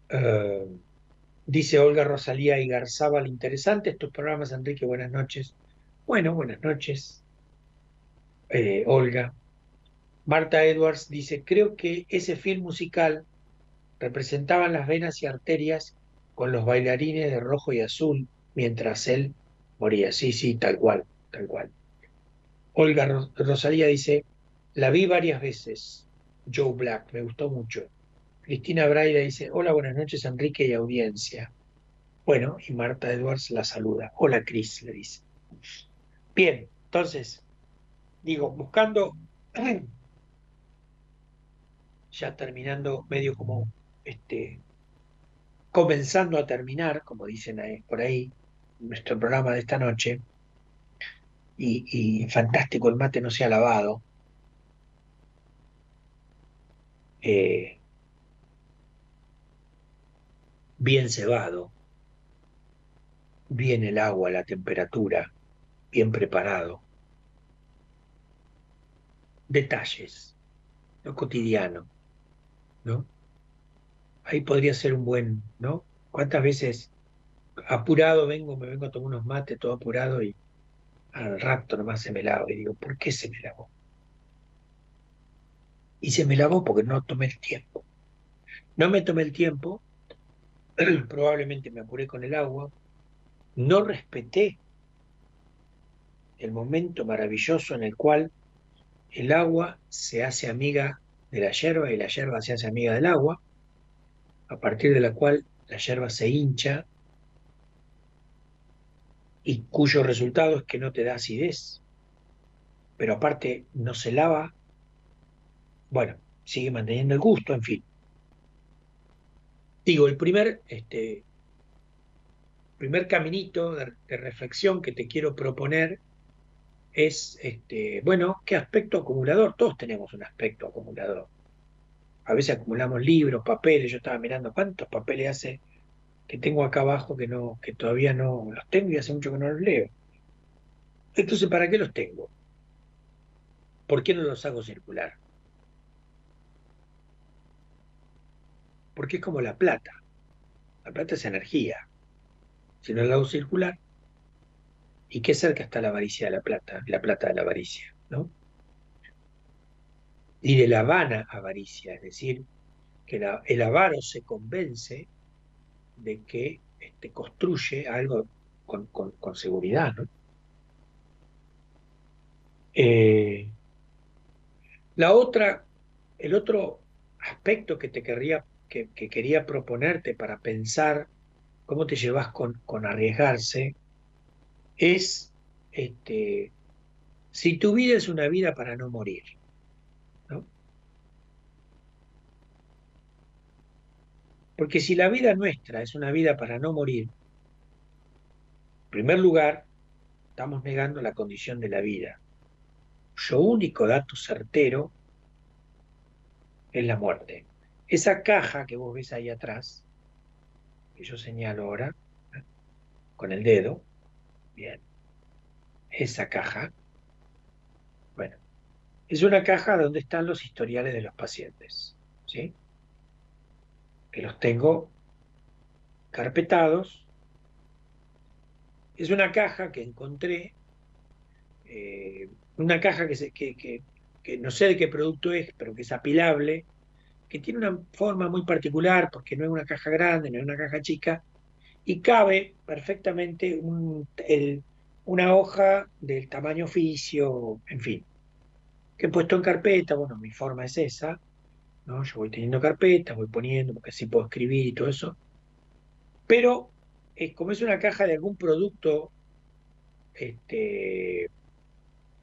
Eh, dice Olga Rosalía y Garzábal, interesante estos programas, Enrique, buenas noches. Bueno, buenas noches, eh, Olga. Marta Edwards dice, creo que ese film musical representaban las venas y arterias con los bailarines de rojo y azul mientras él moría. Sí, sí, tal cual, tal cual. Olga Rosalía dice, la vi varias veces, Joe Black, me gustó mucho. Cristina Braida dice, hola, buenas noches Enrique y audiencia. Bueno, y Marta Edwards la saluda. Hola Cris, le dice. Bien, entonces, digo, buscando, ya terminando medio como, este, comenzando a terminar, como dicen por ahí, nuestro programa de esta noche, y, y fantástico, el mate no se ha lavado. Eh, bien cebado, bien el agua, la temperatura, bien preparado. Detalles, lo cotidiano, ¿no? Ahí podría ser un buen, ¿no? ¿Cuántas veces apurado vengo, me vengo a tomar unos mates todo apurado y al rato nomás se me lava y digo, ¿por qué se me lavó? Y se me lavó porque no tomé el tiempo. No me tomé el tiempo probablemente me apuré con el agua, no respeté el momento maravilloso en el cual el agua se hace amiga de la hierba y la hierba se hace amiga del agua, a partir de la cual la hierba se hincha y cuyo resultado es que no te da acidez, pero aparte no se lava, bueno, sigue manteniendo el gusto, en fin. Digo, el primer, este, primer caminito de, reflexión que te quiero proponer es, este, bueno, ¿qué aspecto acumulador? Todos tenemos un aspecto acumulador. A veces acumulamos libros, papeles, yo estaba mirando cuántos papeles hace que tengo acá abajo que, no, que todavía no los tengo y hace mucho que no los leo. Entonces, ¿para qué los tengo? ¿Por qué no los hago circular? porque es como la plata. La plata es energía. Si no la hago circular, ¿y qué cerca está la avaricia de la plata? La plata de la avaricia, ¿no? Y de la vana avaricia, es decir, que el avaro se convence de que este, construye algo con, seguridad, ¿no? Eh, la otra, el otro aspecto que te querría que, quería proponerte para pensar cómo te llevas con, con arriesgarse es este, si tu vida es una vida para no morir. Porque si la vida nuestra es una vida para no morir, en primer lugar, estamos negando la condición de la vida. Yo único dato certero es la muerte. Esa caja que vos ves ahí atrás, que yo señalo ahora, con el dedo, bien, esa caja, bueno, es una caja donde están los historiales de los pacientes, ¿sí? Que los tengo carpetados. Es una caja que encontré, eh, una caja que, que, que no sé de qué producto es, pero que es apilable, que tiene una forma muy particular porque no es una caja grande, no es una caja chica, y cabe perfectamente una hoja del tamaño oficio, en fin, que he puesto en carpeta, bueno, mi forma es esa, ¿no? Yo voy teniendo carpeta, voy poniendo, porque así puedo escribir y todo eso, pero es como es una caja de algún producto este,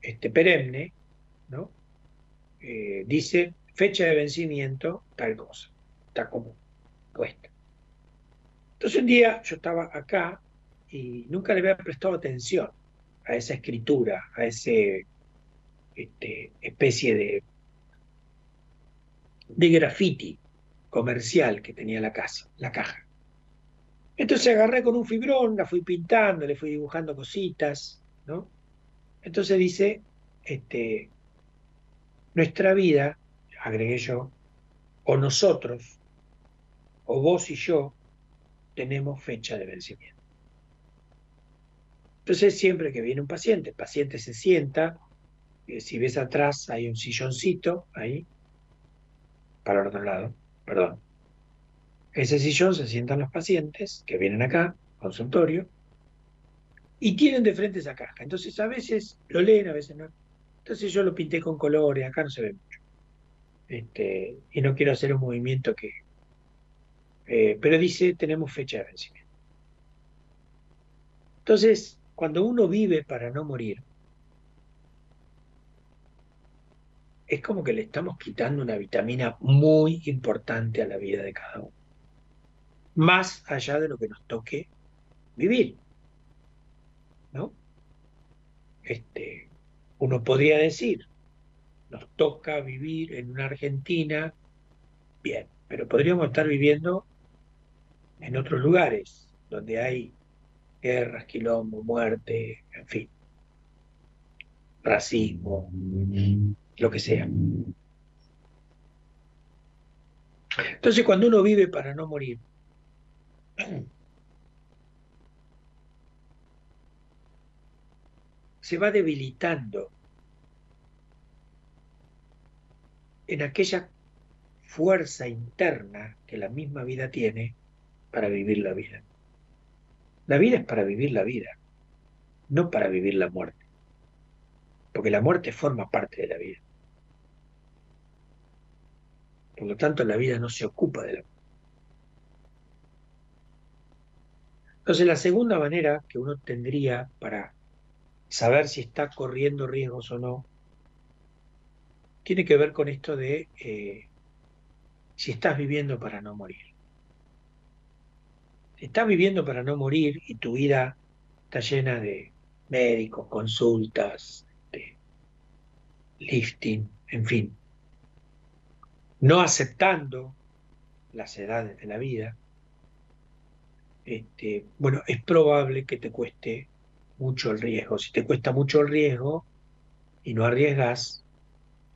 este perenne, ¿no? Eh, dice fecha de vencimiento, tal cosa. Está como puesta. Entonces un día yo estaba acá y nunca le había prestado atención a esa escritura, a ese este, especie de, de graffiti comercial que tenía la casa, la caja. Entonces agarré con un fibrón, la fui pintando, le fui dibujando cositas, ¿no? Entonces dice, este, nuestra vida, agregué yo, o nosotros, o vos y yo, tenemos fecha de vencimiento. Entonces siempre que viene un paciente, el paciente se sienta, eh, si ves atrás hay un silloncito ahí, para el otro lado, perdón. Ese sillón se sientan los pacientes que vienen acá, consultorio, y tienen de frente esa caja. Entonces a veces lo leen, a veces no. Entonces yo lo pinté con colores, acá no se ve mucho. Este, y no quiero hacer un movimiento que... Eh, pero dice, tenemos fecha de vencimiento. Entonces, cuando uno vive para no morir, es como que le estamos quitando una vitamina muy importante a la vida de cada uno. Más allá de lo que nos toque vivir. ¿No? Este, uno podría decir, nos toca vivir en una Argentina, bien, pero podríamos estar viviendo en otros lugares donde hay guerras, quilombo, muerte, en fin, racismo, lo que sea. Entonces, cuando uno vive para no morir, se va debilitando en aquella fuerza interna que la misma vida tiene para vivir la vida. La vida es para vivir la vida, no para vivir la muerte. Porque la muerte forma parte de la vida. Por lo tanto, la vida no se ocupa de la muerte. Entonces, la segunda manera que uno tendría para saber si está corriendo riesgos o no, tiene que ver con esto de eh, si estás viviendo para no morir estás viviendo para no morir y tu vida está llena de médicos, consultas, lifting, en fin, no aceptando las edades de la vida, este, bueno, es probable que te cueste mucho el riesgo. Si te cuesta mucho el riesgo y no arriesgas,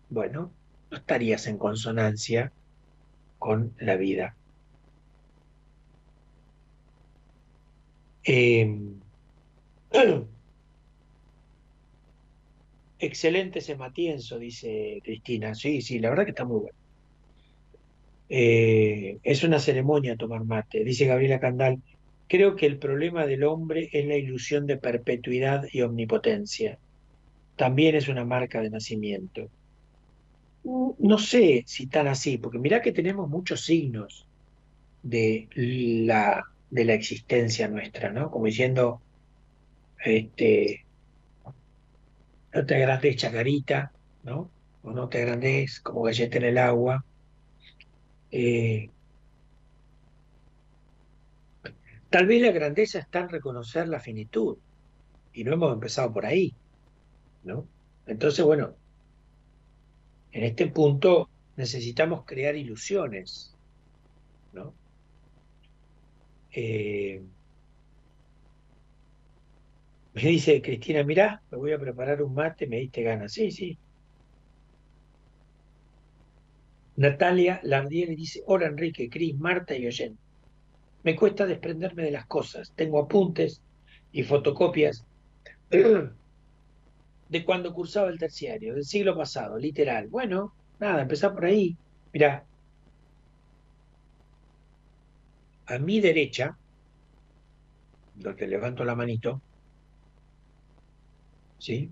bueno, no estarías en consonancia con la vida. Em, excelente ese matienzo, dice Cristina. Sí, sí, la verdad que está muy bueno. Eh, es una ceremonia tomar mate, dice Gabriela Candal. Creo que el problema del hombre es la ilusión de perpetuidad y omnipotencia. También es una marca de nacimiento. No sé si tan así, porque mirá que tenemos muchos signos de la de la existencia nuestra, ¿no? Como diciendo, este, no te agrandes chacarita, ¿no? O no te agrandes como galleta en el agua. Eh, tal vez la grandeza está en reconocer la finitud, y no hemos empezado por ahí, ¿no? Entonces, bueno, en este punto necesitamos crear ilusiones, ¿no? Eh, me dice Cristina, mirá, me voy a preparar un mate, me diste ganas. Sí, sí. Natalia Lardieri dice, hola Enrique, Cris, Marta y Oyen. Me cuesta desprenderme de las cosas. Tengo apuntes y fotocopias de cuando cursaba el terciario, del siglo pasado, literal. Bueno, nada, empezar por ahí. Mirá, a mi derecha, donde levanto la manito, ¿sí?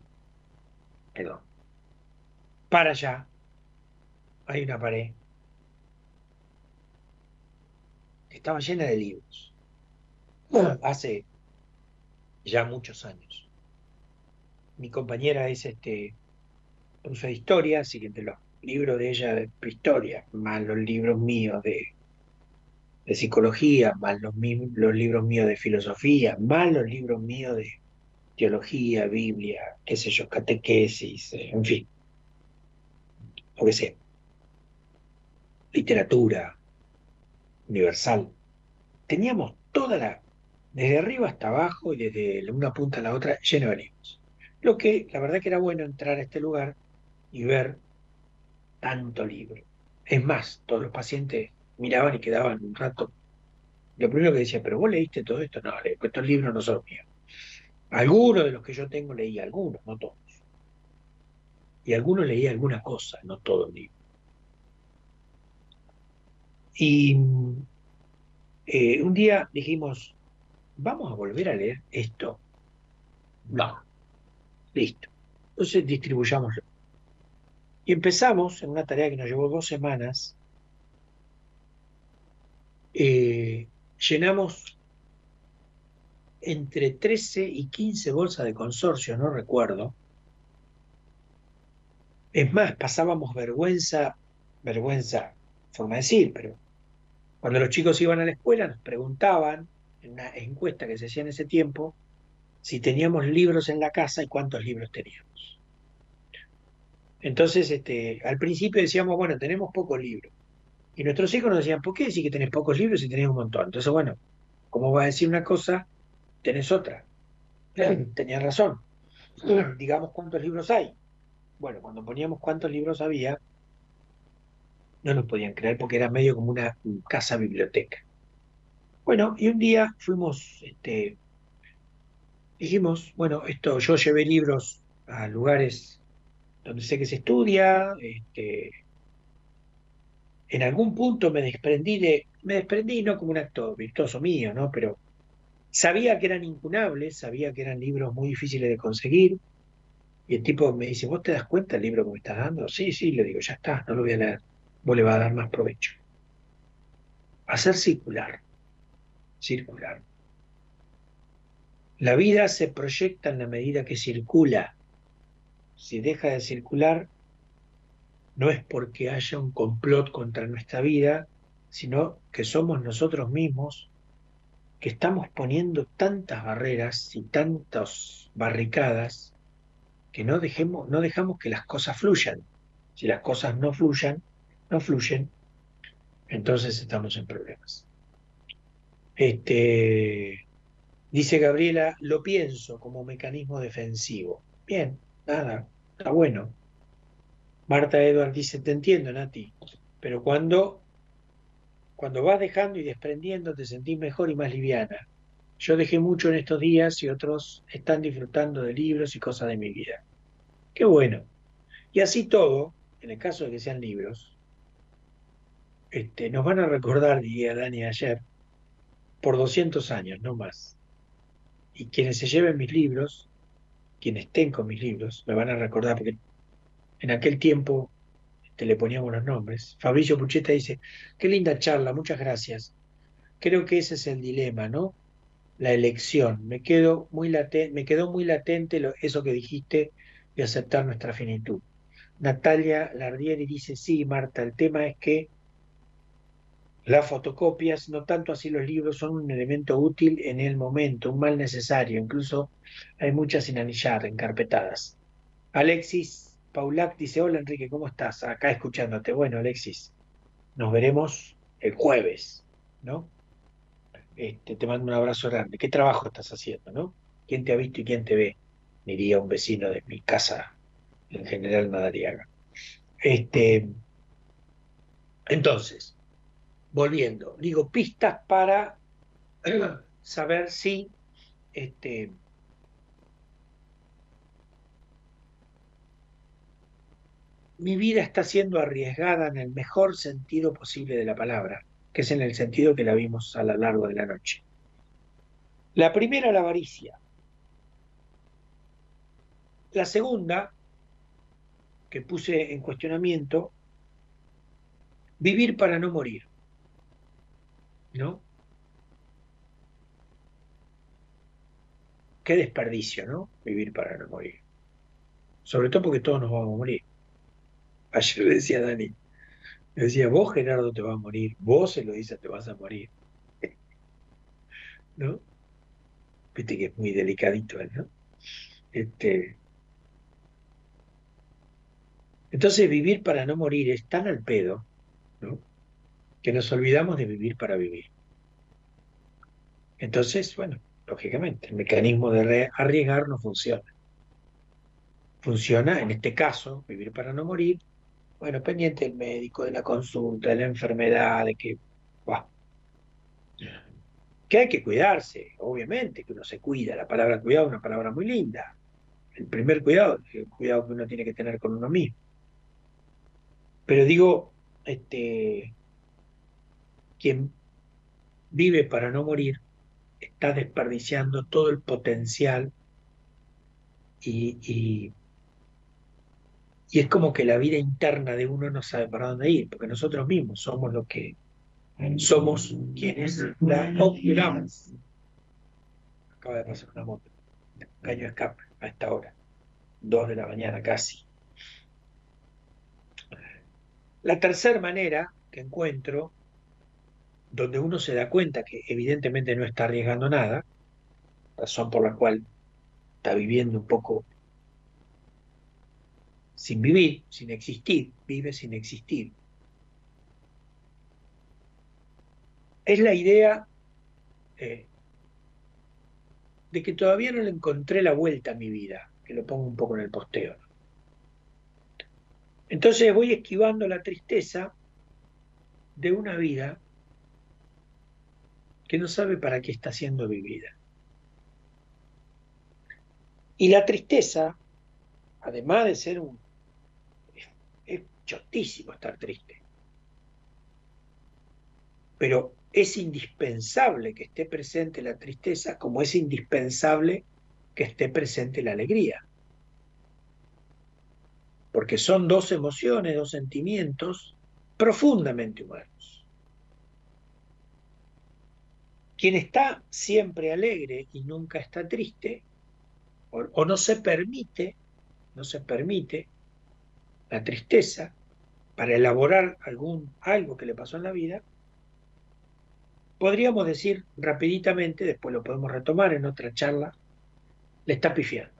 Perdón. Para allá hay una pared que estaba llena de libros. Hace ya muchos años. Mi compañera es este profesora de historia, así que entre los libros de ella de historia, más los libros míos de de psicología, más los, los libros míos de filosofía, más los libros míos de teología, Biblia, qué sé yo, catequesis, eh, en fin, lo que sea. Literatura universal. Teníamos toda la, desde arriba hasta abajo y desde una punta a la otra, lleno de libros. Lo que, la verdad que era bueno entrar a este lugar y ver tanto libro. Es más, todos los pacientes miraban y quedaban un rato. Lo primero que decía, pero vos leíste todo esto, no, estos libros no son míos. Algunos de los que yo tengo leí algunos, no todos. Y algunos leí alguna cosa, no todo el libro. Y eh, un día dijimos, vamos a volver a leer esto. No. Listo. Entonces distribuyámoslo. Y empezamos en una tarea que nos llevó dos semanas. Eh, llenamos entre 13 y 15 bolsas de consorcio, no recuerdo. Es más, pasábamos vergüenza, vergüenza, forma de decir, pero cuando los chicos iban a la escuela nos preguntaban, en una encuesta que se hacía en ese tiempo, si teníamos libros en la casa y cuántos libros teníamos. Entonces, este, al principio decíamos, bueno, tenemos pocos libros. Y nuestros hijos nos decían, ¿por qué decir que tenés pocos libros si tenés un montón? Entonces, bueno, ¿cómo va a decir una cosa tenés otra. Tenías razón. Digamos cuántos libros hay. Bueno, cuando poníamos cuántos libros había, no nos podían creer porque era medio como una casa biblioteca. Bueno, y un día fuimos, este, dijimos, bueno, esto, yo llevé libros a lugares donde sé que se estudia, este, en algún punto me desprendí de, me desprendí no como un acto virtuoso mío, ¿no? Pero Sabía que eran incunables, sabía que eran libros muy difíciles de conseguir. Y el tipo me dice, ¿vos te das cuenta del libro que me estás dando? Sí, sí, le digo, ya está, no lo voy a leer. Vos le va a dar más provecho. Hacer circular. Circular. La vida se proyecta en la medida que circula. Si deja de circular, no es porque haya un complot contra nuestra vida, sino que somos nosotros mismos que estamos poniendo tantas barreras y tantas barricadas que no, dejemos, no dejamos que las cosas fluyan. Si las cosas no fluyan, no fluyen, entonces estamos en problemas. Este, dice Gabriela, lo pienso como mecanismo defensivo. Bien, nada, está bueno. Marta Edward dice, te entiendo, Nati, pero cuando cuando vas dejando y desprendiendo, te sentís mejor y más liviana. Yo dejé mucho en estos días y otros están disfrutando de libros y cosas de mi vida. Qué bueno. Y así todo, en el caso de que sean libros, este, nos van a recordar, diría Dani ayer, por 200 años, no más. Y quienes se lleven mis libros, quienes estén con mis libros, me van a recordar, porque en aquel tiempo te le poníamos los nombres. Fabricio Pucheta dice, qué linda charla, muchas gracias. Creo que ese es el dilema, ¿no? La elección. Me, quedo muy me quedó muy latente eso que dijiste de aceptar nuestra finitud. Natalia Lardieri dice, sí, Marta, el tema es que las fotocopias, no tanto así los libros, son un elemento útil en el momento, un mal necesario. Incluso hay muchas sin anillar, encarpetadas. Alexis Paulac dice, hola Enrique, ¿cómo estás? Acá escuchándote. Bueno, Alexis, nos veremos el jueves, ¿no? Este, te mando un abrazo grande. ¿Qué trabajo estás haciendo, no? ¿Quién te ha visto y quién te ve? Diría un vecino de mi casa, en General Madariaga. Este, entonces, volviendo, digo, pistas para saber si este, mi vida está siendo arriesgada en el mejor sentido posible de la palabra, que es en el sentido que la vimos a lo largo de la noche. La primera, la avaricia. La segunda, que puse en cuestionamiento, vivir para no morir. ¿No? Qué desperdicio, ¿no? Vivir para no morir. Sobre todo porque todos nos vamos a morir. Ayer decía Dani, decía, vos Gerardo te vas a morir, vos se lo dices, te vas a morir. ¿No? Viste que es muy delicadito él, ¿no? Este, entonces vivir para no morir es tan al pedo, ¿no? Que nos olvidamos de vivir para vivir. Entonces, bueno, lógicamente, el mecanismo de arriesgar no funciona. Funciona, en este caso, vivir para no morir, bueno, pendiente del médico, de la consulta, de la enfermedad, de que, que hay que cuidarse, obviamente, que uno se cuida. La palabra cuidado es una palabra muy linda. El primer cuidado, el cuidado que uno tiene que tener con uno mismo. Pero digo, este, quien vive para no morir está desperdiciando todo el potencial y, y, es como que la vida interna de uno no sabe para dónde ir, porque nosotros mismos somos lo que somos quienes la obligamos. Acaba de pasar una moto, caño escape a esta hora, dos de la mañana casi. La tercera manera que encuentro donde uno se da cuenta que evidentemente no está arriesgando nada, razón por la cual está viviendo un poco sin vivir, sin existir, vive sin existir. Es la idea eh, de que todavía no le encontré la vuelta a mi vida, que lo pongo un poco en el posteo. Entonces voy esquivando la tristeza de una vida que no sabe para qué está siendo vivida. Y la tristeza, además de ser un... chotísimo estar triste. Pero es indispensable que esté presente la tristeza como es indispensable que esté presente la alegría. Porque son dos emociones, dos sentimientos profundamente humanos. Quien está siempre alegre y nunca está triste, o, no se permite, no se permite la tristeza para elaborar algún, algo que le pasó en la vida, podríamos decir rapiditamente, después lo podemos retomar en otra charla, le está pifiando.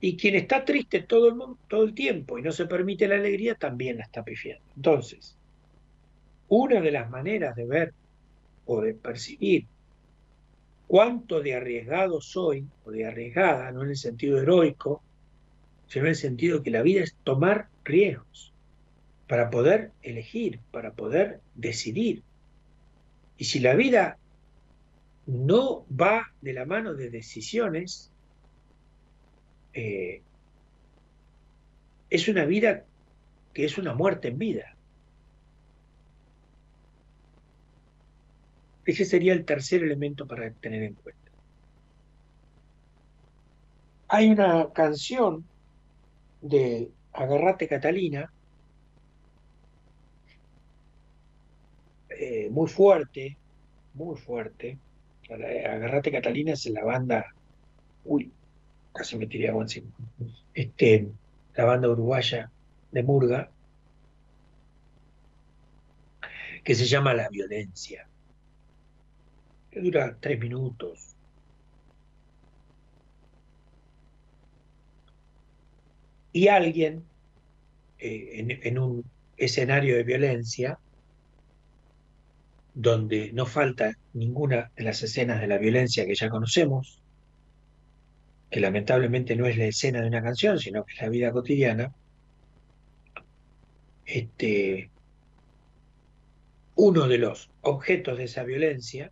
Y quien está triste todo el, todo el tiempo y no se permite la alegría, también la está pifiando. Entonces, una de las maneras de ver o de percibir cuánto de arriesgado soy, o de arriesgada, no en el sentido heroico, sino en el sentido que la vida es tomar riesgos para poder elegir, para poder decidir. Y si la vida no va de la mano de decisiones, eh, es una vida que es una muerte en vida. Ese sería el tercer elemento para tener en cuenta. Hay una canción de Agarrate Catalina, eh, muy fuerte, muy fuerte. Agarrate Catalina es la banda, uy, casi me tiré agua encima, este, la banda uruguaya de Murga, que se llama La Violencia que dura tres minutos. Y alguien eh, en, un escenario de violencia, donde no falta ninguna de las escenas de la violencia que ya conocemos, que lamentablemente no es la escena de una canción, sino que es la vida cotidiana, este, uno de los objetos de esa violencia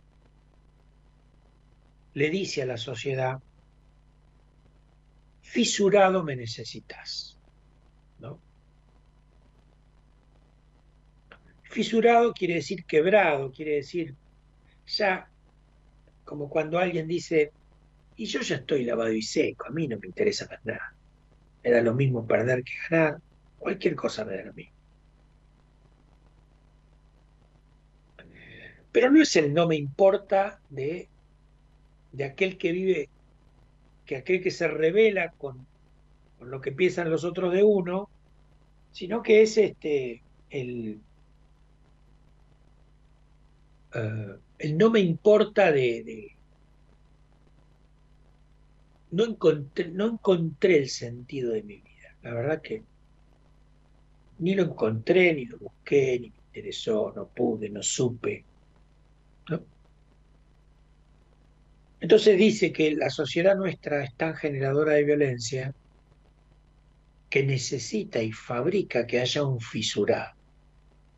le dice a la sociedad, fisurado me necesitas. ¿no? Fisurado quiere decir quebrado, quiere decir ya como cuando alguien dice, y yo ya estoy lavado y seco, a mí no me interesa más nada. Me da lo mismo perder que ganar, cualquier cosa me da lo. Pero no es el no me importa de de aquel que vive, que aquel que se revela con, con lo que piensan los otros de uno, sino que es este el, eh, el no me importa de, no encontré, no encontré el sentido de mi vida. La verdad que ni lo encontré, ni lo busqué, ni me interesó, no pude, no supe. Entonces dice que la sociedad nuestra es tan generadora de violencia que necesita y fabrica que haya un fisurado,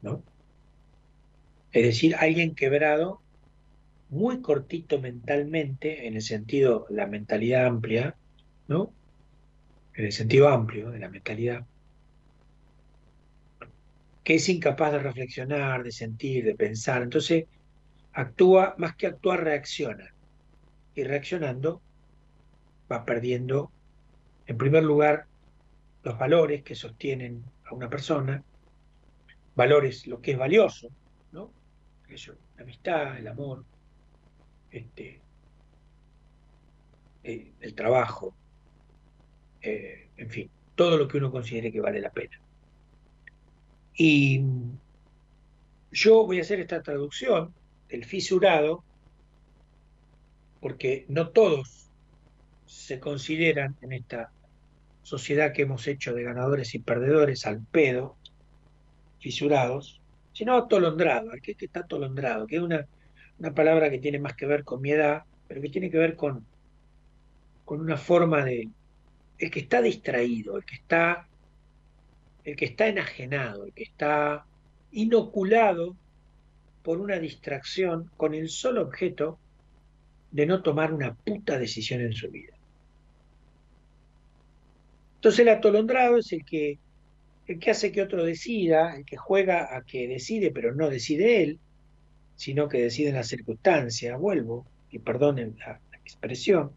¿no? Es decir, alguien quebrado, muy cortito mentalmente, en el sentido, la mentalidad amplia, ¿no? En el sentido amplio de la mentalidad, que es incapaz de reflexionar, de sentir, de pensar. Entonces, actúa, más que actuar, reacciona. Y reaccionando, va perdiendo, en primer lugar, los valores que sostienen a una persona, valores, lo que es valioso, ¿no? la amistad, el amor, este, eh, el trabajo, eh, en fin, todo lo que uno considere que vale la pena. Y yo voy a hacer esta traducción del fisurado porque no todos se consideran en esta sociedad que hemos hecho de ganadores y perdedores al pedo, fisurados, sino atolondrado, al que, está atolondrado, que es una, una, palabra que tiene más que ver con mi edad, pero que tiene que ver con, con una forma de el que está distraído, el que está, el que está enajenado, el que está inoculado por una distracción con el solo objeto de no tomar una puta decisión en su vida. Entonces el atolondrado es el que el que hace que otro decida, el que juega a que decide, pero no decide él, sino que decide en la circunstancia, vuelvo, y perdonen la, expresión,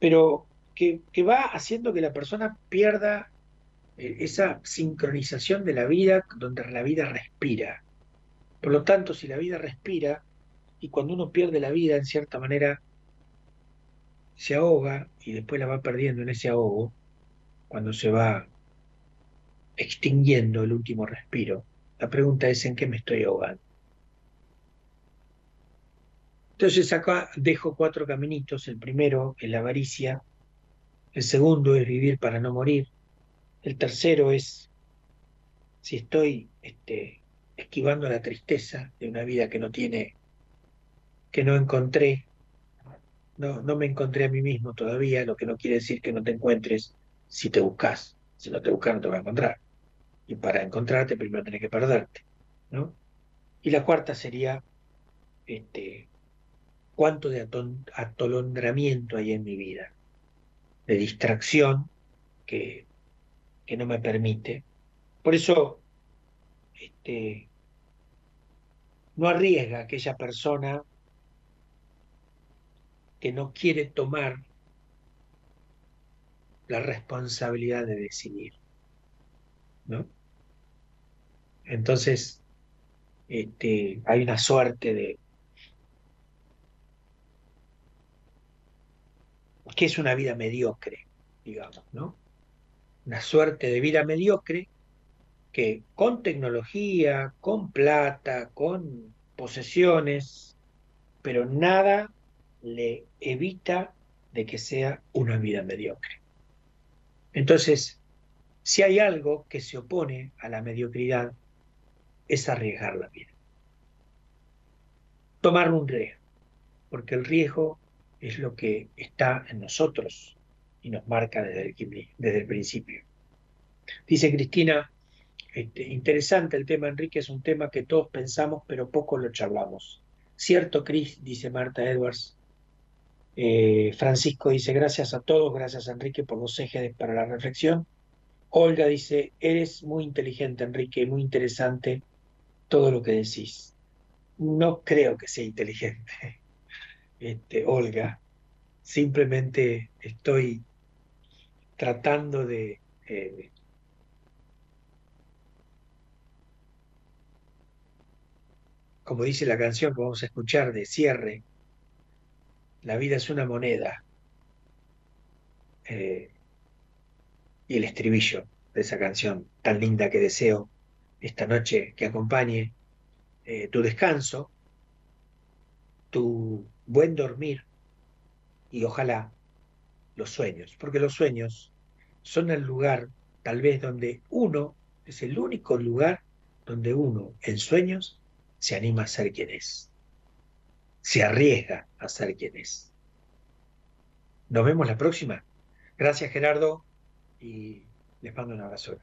pero que, va haciendo que la persona pierda eh, esa sincronización de la vida donde la vida respira. Por lo tanto, si la vida respira, y cuando uno pierde la vida, en cierta manera, se ahoga y después la va perdiendo en ese ahogo, cuando se va extinguiendo el último respiro. La pregunta es en qué me estoy ahogando. Entonces acá dejo cuatro caminitos. El primero es la avaricia. El segundo es vivir para no morir. El tercero es si estoy este, esquivando la tristeza de una vida que no tiene, que no encontré. No, no me encontré a mí mismo todavía, lo que no quiere decir que no te encuentres si te buscas. Si no te buscas, no te vas a encontrar. Y para encontrarte, primero tenés que perderte. ¿no? Y la cuarta sería este, cuánto de atolondramiento hay en mi vida, de distracción que, que no me permite. Por eso, este, no arriesga aquella persona que no quiere tomar la responsabilidad de decidir. ¿no? Entonces, este, hay una suerte de... que es una vida mediocre, digamos, ¿no? Una suerte de vida mediocre que con tecnología, con plata, con posesiones, pero nada le evita de que sea una vida mediocre. Entonces, si hay algo que se opone a la mediocridad, es arriesgar la vida. Tomar un riesgo, porque el riesgo es lo que está en nosotros y nos marca desde el, principio. Dice Cristina, este, interesante el tema, Enrique, es un tema que todos pensamos, pero poco lo charlamos. Cierto, Cris, dice Marta Edwards, eh, Francisco dice, gracias a todos, gracias Enrique por los ejes para la reflexión. Olga dice, eres muy inteligente, Enrique, muy interesante todo lo que decís. No creo que sea inteligente, este, Olga. Simplemente estoy tratando de... Eh, como dice la canción que vamos a escuchar de cierre, la vida es una moneda. Eh, y el estribillo, de esa canción tan linda que deseo esta noche que acompañe eh, tu descanso, tu buen dormir y ojalá los sueños, porque los sueños son el lugar tal vez donde uno, es el único lugar donde uno en sueños se anima a ser quien es, se arriesga a ser quien es. Nos vemos la próxima. Gracias Gerardo y les mando un abrazo.